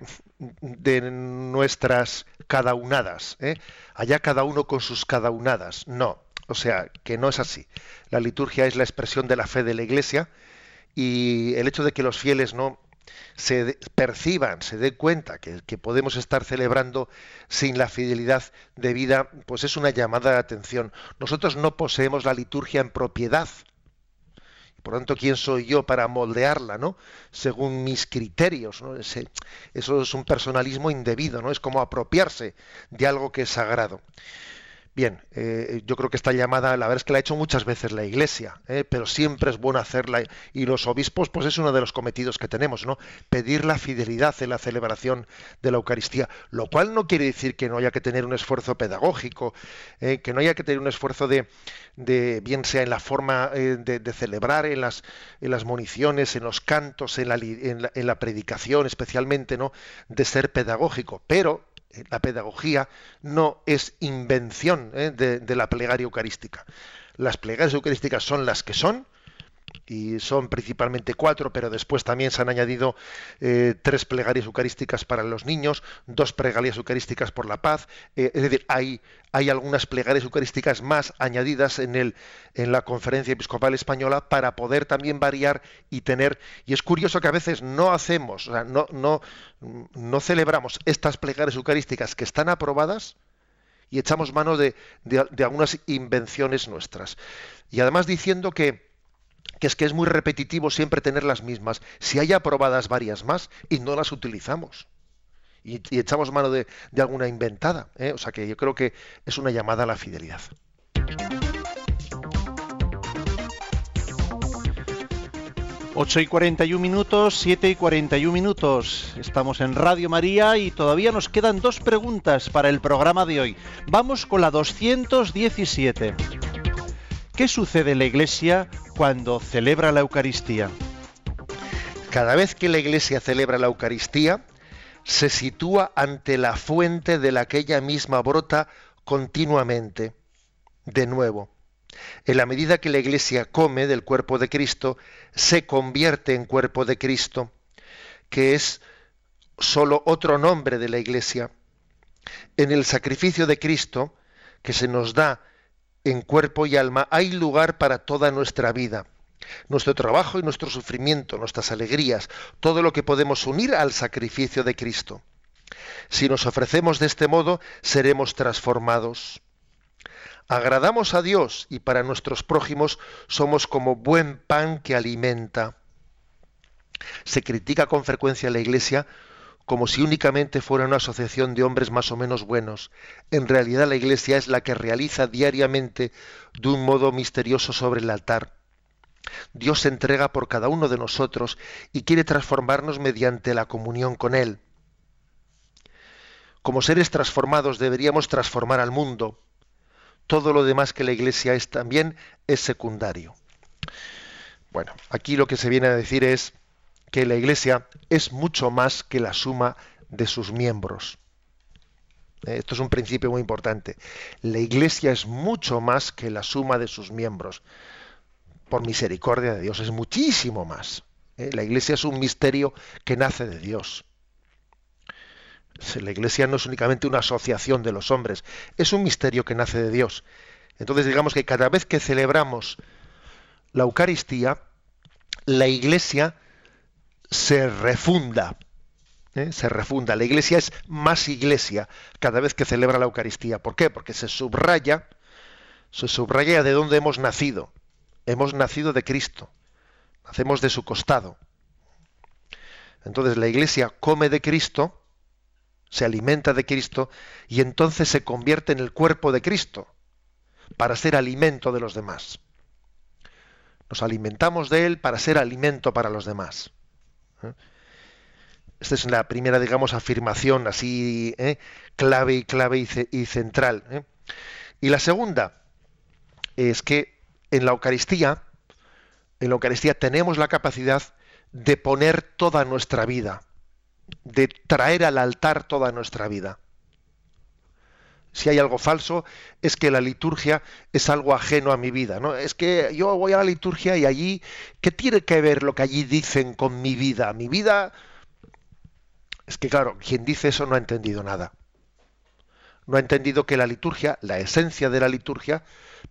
Speaker 3: nuestras cadaunadas. ¿eh? Allá cada uno con sus cadaunadas. No, o sea, que no es así. La liturgia es la expresión de la fe de la Iglesia y el hecho de que los fieles no se perciban, se den cuenta que, podemos estar celebrando sin la fidelidad de vida, pues es una llamada de atención. Nosotros no poseemos la liturgia en propiedad. Por lo tanto, ¿quién soy yo para moldearla, ¿no? Según mis criterios, ¿no? Ese- eso es un personalismo indebido, ¿no? Es como apropiarse de algo que es sagrado. Bien, eh, yo creo que esta llamada, la verdad es que la ha hecho muchas veces la Iglesia, ¿eh? pero siempre es bueno hacerla y los obispos, pues es uno de los cometidos que tenemos, ¿no? Pedir la fidelidad en la celebración de la Eucaristía, lo cual no quiere decir que no haya que tener un esfuerzo pedagógico, ¿eh? que no haya que tener un esfuerzo de, bien sea en la forma de, celebrar, en las, en las municiones, en los cantos, en la, en la- en la predicación, especialmente, ¿no? De ser pedagógico, pero la pedagogía no es invención ¿eh? de la plegaria eucarística. Las plegarias eucarísticas son las que son, y son principalmente cuatro, pero después también se han añadido eh, tres plegarias eucarísticas para los niños, dos plegarias eucarísticas por la paz, eh, es decir, hay, hay algunas plegarias eucarísticas más añadidas en, el, en la Conferencia Episcopal Española para poder también variar y tener, y es curioso que a veces no hacemos, o sea, no, no, no celebramos estas plegarias eucarísticas que están aprobadas, y echamos mano de, de- de algunas invenciones nuestras. Y además diciendo que, que es que es muy repetitivo siempre tener las mismas. Si hay aprobadas varias más y no las utilizamos. Y, echamos mano de, de alguna inventada. ¿eh? O sea que yo creo que es una llamada a la fidelidad.
Speaker 2: Ocho y 41 minutos, 7 y 41 minutos. Estamos en Radio María y todavía nos quedan dos preguntas para el programa de hoy. Vamos con la 217. ¿Qué sucede en la Iglesia cuando celebra la Eucaristía?
Speaker 3: Cada vez que la Iglesia celebra la Eucaristía, se sitúa ante la fuente de la que ella misma brota continuamente. De nuevo, en la medida que la Iglesia come del cuerpo de Cristo, se convierte en cuerpo de Cristo, que es sólo otro nombre de la Iglesia. En el sacrificio de Cristo, que se nos da en cuerpo y alma, hay lugar para toda nuestra vida. Nuestro trabajo y nuestro sufrimiento, nuestras alegrías, todo lo que podemos unir al sacrificio de Cristo. Si nos ofrecemos de este modo, seremos transformados. Agradamos a Dios y para nuestros prójimos somos como buen pan que alimenta. Se critica con frecuencia la Iglesia como si únicamente fuera una asociación de hombres más o menos buenos. En realidad la Iglesia es la que realiza diariamente de un modo misterioso sobre el altar. Dios se entrega por cada uno de nosotros y quiere transformarnos mediante la comunión con Él. Como seres transformados deberíamos transformar al mundo. Todo lo demás que la Iglesia es también es secundario. Bueno, aquí lo que se viene a decir es que la Iglesia es mucho más que la suma de sus miembros. Eh, Esto es un principio muy importante. La Iglesia es mucho más que la suma de sus miembros. Por misericordia de Dios, es muchísimo más. Eh, La Iglesia es un misterio que nace de Dios. La Iglesia no es únicamente una asociación de los hombres, es un misterio que nace de Dios. Entonces digamos que cada vez que celebramos la Eucaristía, la Iglesia se refunda. ¿eh? Se refunda. La Iglesia es más Iglesia cada vez que celebra la Eucaristía. ¿Por qué? Porque se subraya, se subraya de dónde hemos nacido. Hemos nacido de Cristo. Nacemos de su costado. Entonces la Iglesia come de Cristo, se alimenta de Cristo y entonces se convierte en el cuerpo de Cristo para ser alimento de los demás. Nos alimentamos de Él para ser alimento para los demás. ¿Eh? Esta es la primera, digamos, afirmación así ¿eh? clave y clave y, ce- y central. ¿eh? Y la segunda es que en la Eucaristía, en la Eucaristía tenemos la capacidad de poner toda nuestra vida, de traer al altar toda nuestra vida. Si hay algo falso, es que la liturgia es algo ajeno a mi vida. ¿no? Es que yo voy a la liturgia y allí, ¿qué tiene que ver lo que allí dicen con mi vida? Mi vida... Es que claro, quien dice eso no ha entendido nada. No ha entendido que la liturgia, la esencia de la liturgia,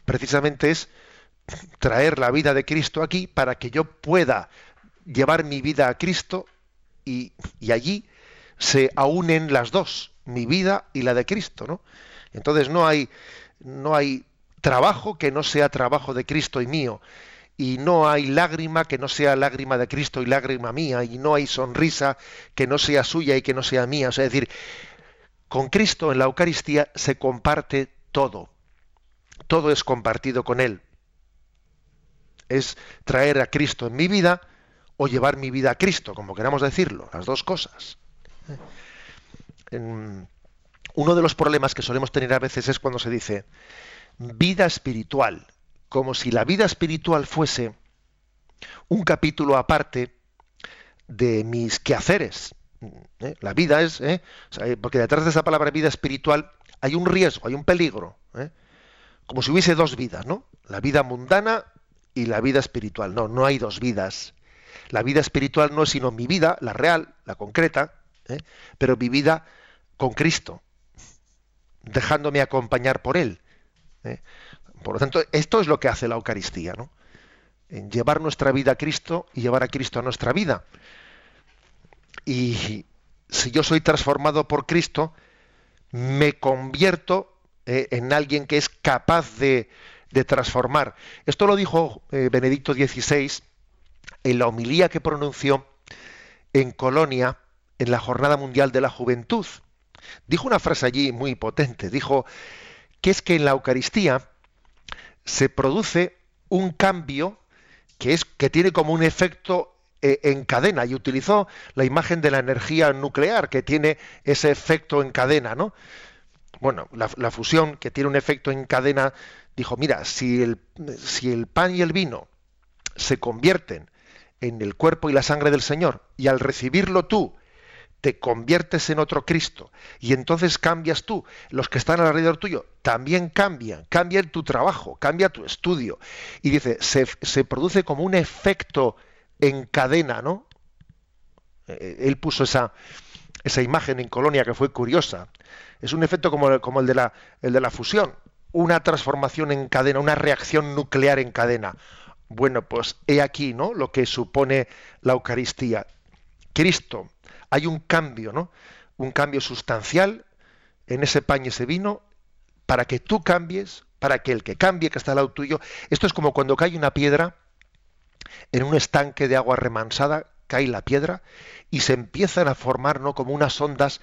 Speaker 3: precisamente es traer la vida de Cristo aquí para que yo pueda llevar mi vida a Cristo y, y allí se aunen las dos, mi vida y la de Cristo, ¿no? Entonces no hay, no hay trabajo que no sea trabajo de Cristo y mío. y no hay lágrima que no sea lágrima de Cristo y lágrima mía, y no hay sonrisa que no sea suya y que no sea mía. O sea, es decir, con Cristo en la Eucaristía se comparte todo. Todo es compartido con Él. Es traer a Cristo en mi vida o llevar mi vida a Cristo, como queramos decirlo, las dos cosas. Uno de los problemas que solemos tener a veces es cuando se dice vida espiritual, como si la vida espiritual fuese un capítulo aparte de mis quehaceres. ¿eh? La vida es, ¿eh? Porque detrás de esa palabra vida espiritual hay un riesgo, hay un peligro, ¿eh? como si hubiese dos vidas, ¿no? La vida mundana y la vida espiritual. No, no hay dos vidas. La vida espiritual no es sino mi vida, la real, la concreta, pero mi vida con Cristo, dejándome acompañar por Él. ¿eh? Por lo tanto, esto es lo que hace la Eucaristía, ¿no? En llevar nuestra vida a Cristo y llevar a Cristo a nuestra vida. Y si yo soy transformado por Cristo, me convierto eh, en alguien que es capaz de, de transformar. Esto lo dijo eh, Benedicto XVI en la homilía que pronunció en Colonia en la Jornada Mundial de la Juventud. Dijo una frase allí muy potente. Dijo que es que en la Eucaristía se produce un cambio que es que tiene como un efecto eh, en cadena y utilizó la imagen de la energía nuclear que tiene ese efecto en cadena, ¿no? Bueno, la, la fusión que tiene un efecto en cadena dijo, mira, si el, si el pan y el vino se convierten en el cuerpo y la sangre del Señor y al recibirlo tú te conviertes en otro Cristo y entonces cambias tú, los que están alrededor tuyo también cambian, cambia tu trabajo, cambia tu estudio y dice, se, se produce como un efecto en cadena, ¿no? Eh, Él puso esa, esa imagen en Colonia que fue curiosa. Es un efecto como, como el, de la, el de la fusión, una transformación en cadena, una reacción nuclear en cadena. Bueno, pues he aquí, ¿no? Lo que supone la Eucaristía. Cristo, hay un cambio, ¿no? Un cambio sustancial en ese pan y ese vino para que tú cambies, para que el que cambie, que está al lado tuyo. Esto es como cuando cae una piedra en un estanque de agua remansada, cae la piedra y se empiezan a formar, ¿no? Como unas ondas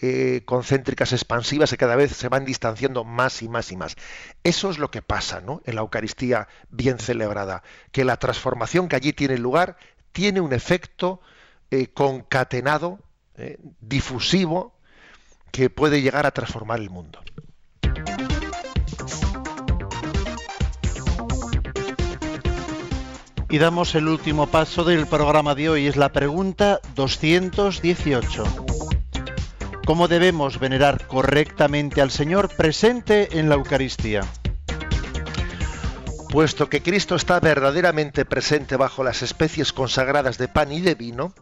Speaker 3: eh, concéntricas expansivas que cada vez se van distanciando más y más y más. Eso es lo que pasa, ¿no? En la Eucaristía bien celebrada, que la transformación que allí tiene lugar tiene un efecto eh, concatenado, eh, difusivo, que puede llegar a transformar el mundo.
Speaker 2: Y damos el último paso del programa de hoy, es la pregunta 218. ¿Cómo debemos venerar correctamente al Señor presente en la Eucaristía?
Speaker 3: Puesto que Cristo está verdaderamente presente bajo las especies consagradas de pan y de vino,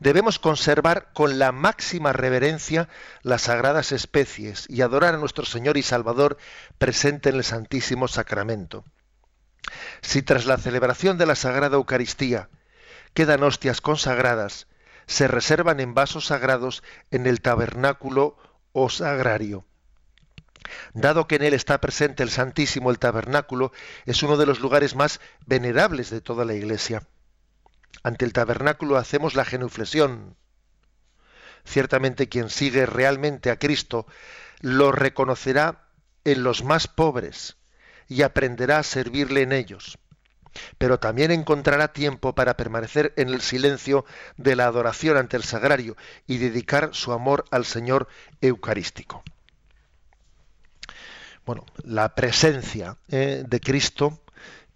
Speaker 3: debemos conservar con la máxima reverencia las sagradas especies y adorar a nuestro Señor y Salvador presente en el Santísimo Sacramento. Si tras la celebración de la Sagrada Eucaristía quedan hostias consagradas, se reservan en vasos sagrados en el tabernáculo o sagrario. Dado que en él está presente el Santísimo, el tabernáculo es uno de los lugares más venerables de toda la Iglesia. Ante el tabernáculo hacemos la genuflexión. Ciertamente quien sigue realmente a Cristo lo reconocerá en los más pobres y aprenderá a servirle en ellos. Pero también encontrará tiempo para permanecer en el silencio de la adoración ante el sagrario y dedicar su amor al Señor Eucarístico bueno, la presencia eh, de Cristo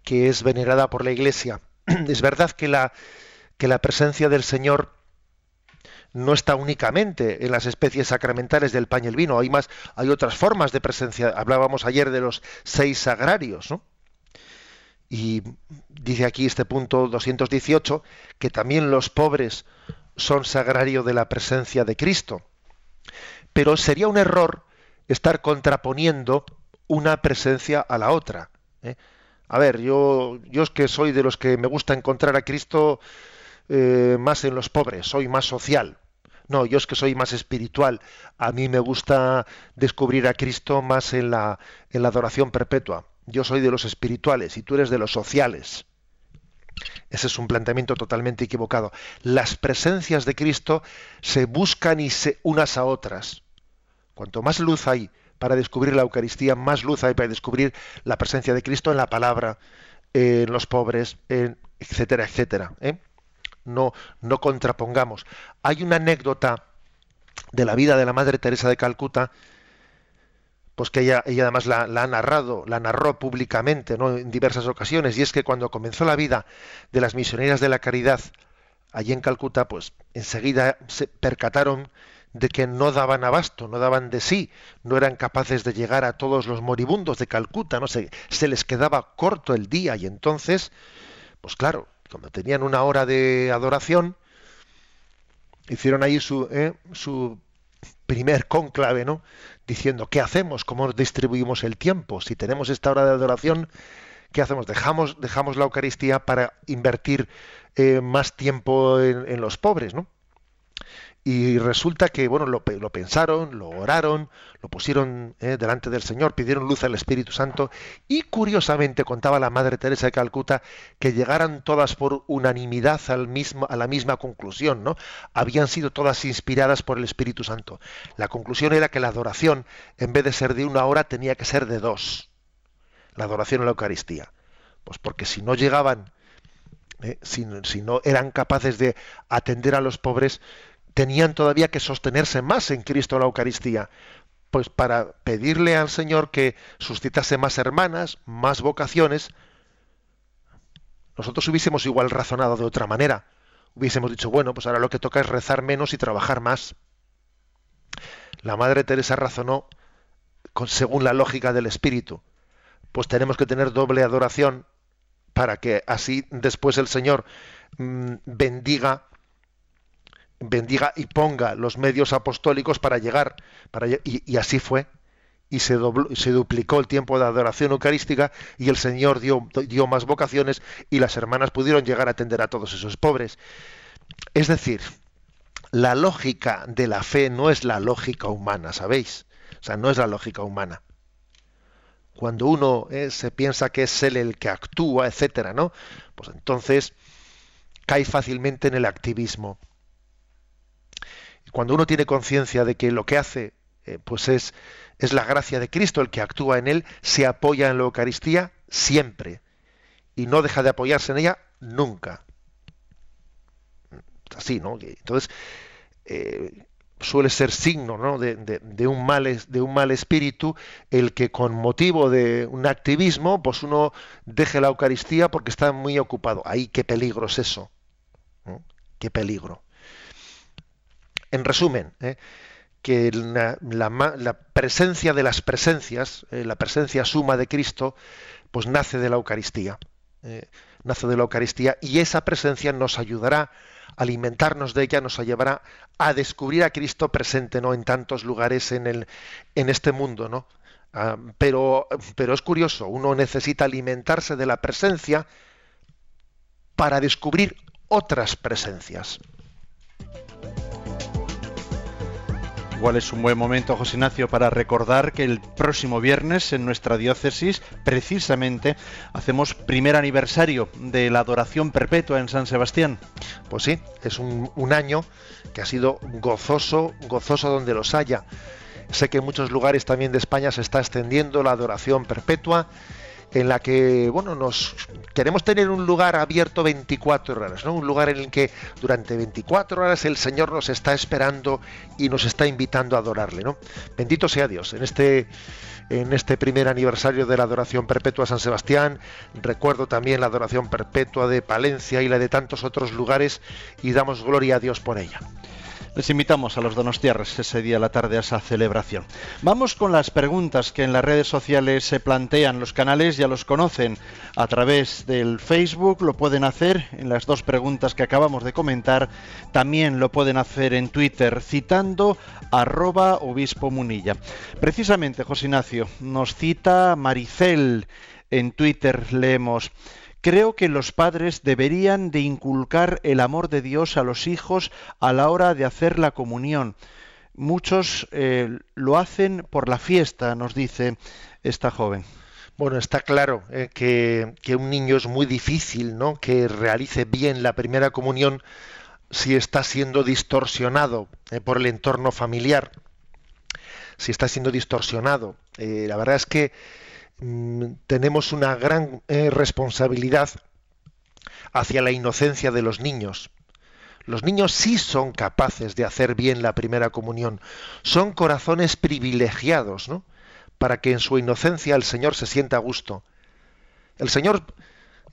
Speaker 3: que es venerada por la Iglesia. Es verdad que la, que la presencia del Señor no está únicamente en las especies sacramentales del pan y el vino, hay más, hay otras formas de presencia. Hablábamos ayer de los seis sagrarios, ¿no? Y dice aquí este punto 218 que también los pobres son sagrario de la presencia de Cristo. Pero sería un error estar contraponiendo una presencia a la otra. ¿eh? A ver, yo, yo es que soy de los que me gusta encontrar a Cristo eh, más en los pobres, soy más social. No, yo es que soy más espiritual. A mí me gusta descubrir a Cristo más en la, en la adoración perpetua. Yo soy de los espirituales y tú eres de los sociales. Ese es un planteamiento totalmente equivocado. Las presencias de Cristo se buscan y se unas a otras. Cuanto más luz hay para descubrir la Eucaristía, más luz hay para descubrir la presencia de Cristo en la palabra, en los pobres, en etcétera, etcétera. ¿eh? No, no contrapongamos. Hay una anécdota de la vida de la Madre Teresa de Calcuta, pues que ella, ella además la, la, ha narrado, la narró públicamente ¿no? en diversas ocasiones, y es que cuando comenzó la vida de las misioneras de la caridad allí en Calcuta, pues enseguida se percataron de que no daban abasto, no daban de sí, no eran capaces de llegar a todos los moribundos de Calcuta, no se, se les quedaba corto el día y entonces, pues claro, cuando tenían una hora de adoración, hicieron ahí su, eh, su primer cónclave, ¿no? Diciendo, ¿qué hacemos? ¿Cómo distribuimos el tiempo? Si tenemos esta hora de adoración, ¿qué hacemos? Dejamos, dejamos la Eucaristía para invertir eh, más tiempo en, en, los pobres, ¿no? Y resulta que, bueno, lo, lo pensaron, lo oraron, lo pusieron eh, delante del Señor, pidieron luz al Espíritu Santo y curiosamente contaba la Madre Teresa de Calcuta que llegaran todas por unanimidad al mismo, a la misma conclusión, ¿no? Habían sido todas inspiradas por el Espíritu Santo. La conclusión era que la adoración, en vez de ser de una hora, tenía que ser de dos. La adoración a la Eucaristía. Pues porque si no llegaban, eh, si, si no eran capaces de atender a los pobres, tenían todavía que sostenerse más en Cristo la Eucaristía, pues para pedirle al Señor que suscitase más hermanas, más vocaciones, nosotros hubiésemos igual razonado de otra manera. Hubiésemos dicho, bueno, pues ahora lo que toca es rezar menos y trabajar más. La Madre Teresa razonó con, según la lógica del Espíritu. Pues tenemos que tener doble adoración para que así después el Señor mmm, bendiga bendiga y ponga los medios apostólicos para llegar. Para, y, y, así fue. Y se, dobló, se, duplicó el tiempo de adoración eucarística y el Señor dio, más vocaciones y las hermanas pudieron llegar a atender a todos esos pobres. Es decir, la lógica de la fe no es la lógica humana, ¿sabéis? O sea, no es la lógica humana. Cuando uno eh, se piensa que es él el que actúa, etcétera, ¿no? Pues entonces cae fácilmente en el activismo cuando uno tiene conciencia de que lo que hace eh, pues es, es la gracia de Cristo el que actúa en él, se apoya en la Eucaristía siempre y no deja de apoyarse en ella nunca. Así, ¿no? Entonces, eh, suele ser signo ¿no? de, un mal, de un mal espíritu el que con motivo de un activismo, pues uno deje la Eucaristía porque está muy ocupado. Ahí qué peligro es eso. Qué peligro. En resumen, ¿eh? que la, presencia de las presencias, eh, la presencia suma de Cristo, pues nace de la Eucaristía. Eh, nace de la Eucaristía y esa presencia nos ayudará alimentarnos de ella, nos llevará a descubrir a Cristo presente ¿no? en tantos lugares en, el, en este mundo. ¿no? Ah, pero, pero es curioso, uno necesita alimentarse de la presencia para descubrir otras presencias.
Speaker 2: Igual es un buen momento, José Ignacio, para recordar que el próximo viernes en nuestra diócesis, precisamente, hacemos primer aniversario de la adoración perpetua en San Sebastián.
Speaker 3: Pues sí, es un, un año que ha sido gozoso, gozoso donde los haya. Sé que en muchos lugares también de España se está extendiendo la adoración perpetua en la que bueno nos queremos tener un lugar abierto 24 horas, ¿no? Un lugar en el que durante 24 horas el Señor nos está esperando y nos está invitando a adorarle, ¿no? Bendito sea Dios. En este en este primer aniversario de la adoración perpetua a San Sebastián, recuerdo también la adoración perpetua de Palencia y la de tantos otros lugares y damos gloria a Dios por ella.
Speaker 2: Les invitamos a los donostiarres ese día a la tarde a esa celebración. Vamos con las preguntas que en las redes sociales se plantean. Los canales ya los conocen. A través del Facebook lo pueden hacer en las dos preguntas que acabamos de comentar. También lo pueden hacer en Twitter citando arroba obispo munilla. Precisamente, José Ignacio, nos cita Maricel. En Twitter leemos... Creo que los padres deberían de inculcar el amor de Dios a los hijos a la hora de hacer la comunión. Muchos eh, lo hacen por la fiesta, nos dice esta joven.
Speaker 3: Bueno, está claro eh, que, que un niño es muy difícil, ¿no? Que realice bien la primera comunión si está siendo distorsionado eh, por el entorno familiar, si está siendo distorsionado. La verdad es que mm, tenemos una gran eh, responsabilidad hacia la inocencia de los niños. Los niños sí son capaces de hacer bien la primera comunión. Son corazones privilegiados, ¿no? Para que en su inocencia el Señor se sienta a gusto. El Señor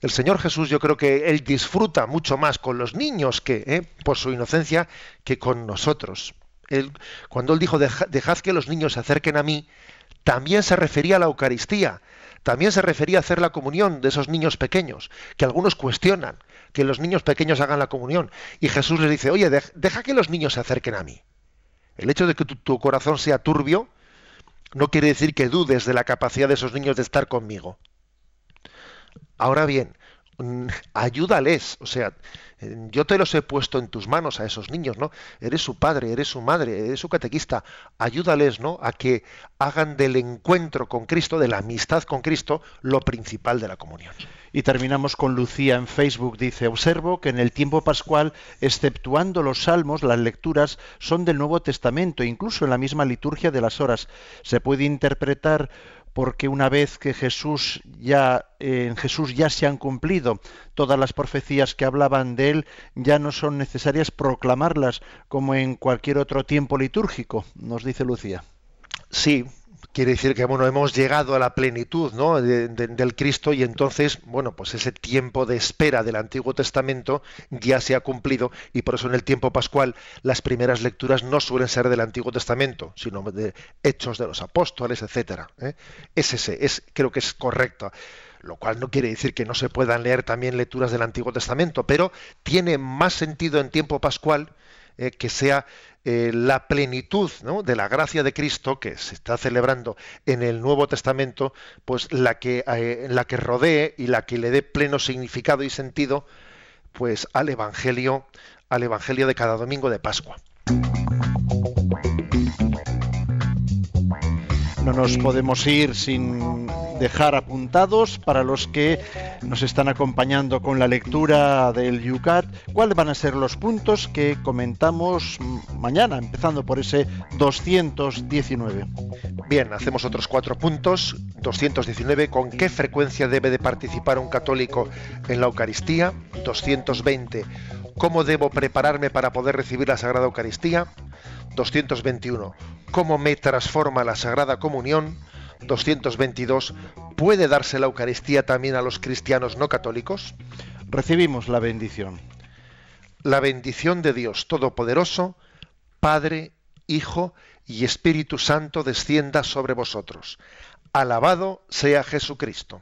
Speaker 3: el Señor Jesús yo creo que Él disfruta mucho más con los niños que, ¿eh? por su inocencia, que con nosotros. Él, cuando Él dijo, dejad que los niños se acerquen a mí, también se refería a la Eucaristía, también se refería a hacer la comunión de esos niños pequeños, que algunos cuestionan que los niños pequeños hagan la comunión. Y Jesús les dice, oye, deja que los niños se acerquen a mí. El hecho de que tu, tu corazón sea turbio no quiere decir que dudes de la capacidad de esos niños de estar conmigo. Ahora bien, ayúdales, o sea, yo te los he puesto en tus manos a esos niños, ¿no? Eres su padre, eres su madre, eres su catequista, ayúdales, ¿no? A que hagan del encuentro con Cristo, de la amistad con Cristo, lo principal de la comunión.
Speaker 2: Y terminamos con Lucía en Facebook. Dice, observo que en el tiempo pascual, exceptuando los salmos, las lecturas son del Nuevo Testamento, incluso en la misma liturgia de las horas. Se puede interpretar porque una vez que Jesús ya en Jesús ya se han cumplido todas las profecías que hablaban de él, ya no son necesarias proclamarlas como en cualquier otro tiempo litúrgico, nos dice Lucía.
Speaker 3: Sí, quiere decir que bueno hemos llegado a la plenitud ¿no? de, de, del Cristo y entonces bueno pues ese tiempo de espera del Antiguo Testamento ya se ha cumplido y por eso en el tiempo pascual las primeras lecturas no suelen ser del Antiguo Testamento sino de Hechos de los Apóstoles etcétera ¿eh? es ese es creo que es correcto lo cual no quiere decir que no se puedan leer también lecturas del Antiguo Testamento pero tiene más sentido en tiempo pascual eh, que sea eh, la plenitud ¿no? de la gracia de Cristo que se está celebrando en el Nuevo Testamento, pues la que, eh, la que rodee y la que le dé pleno significado y sentido pues al Evangelio, al Evangelio de cada domingo de Pascua.
Speaker 2: No nos podemos ir sin dejar apuntados para los que nos están acompañando con la lectura del Yucat cuáles van a ser los puntos que comentamos mañana, empezando por ese 219.
Speaker 3: Bien, hacemos otros cuatro puntos. 219, ¿con qué frecuencia debe de participar un católico en la Eucaristía? 220, ¿cómo debo prepararme para poder recibir la Sagrada Eucaristía? 221, ¿cómo me transforma la Sagrada Comunión? 222, ¿puede darse la Eucaristía también a los cristianos no católicos?
Speaker 2: Recibimos la bendición.
Speaker 3: La bendición de Dios Todopoderoso, Padre, Hijo y Espíritu Santo descienda sobre vosotros. Alabado sea Jesucristo.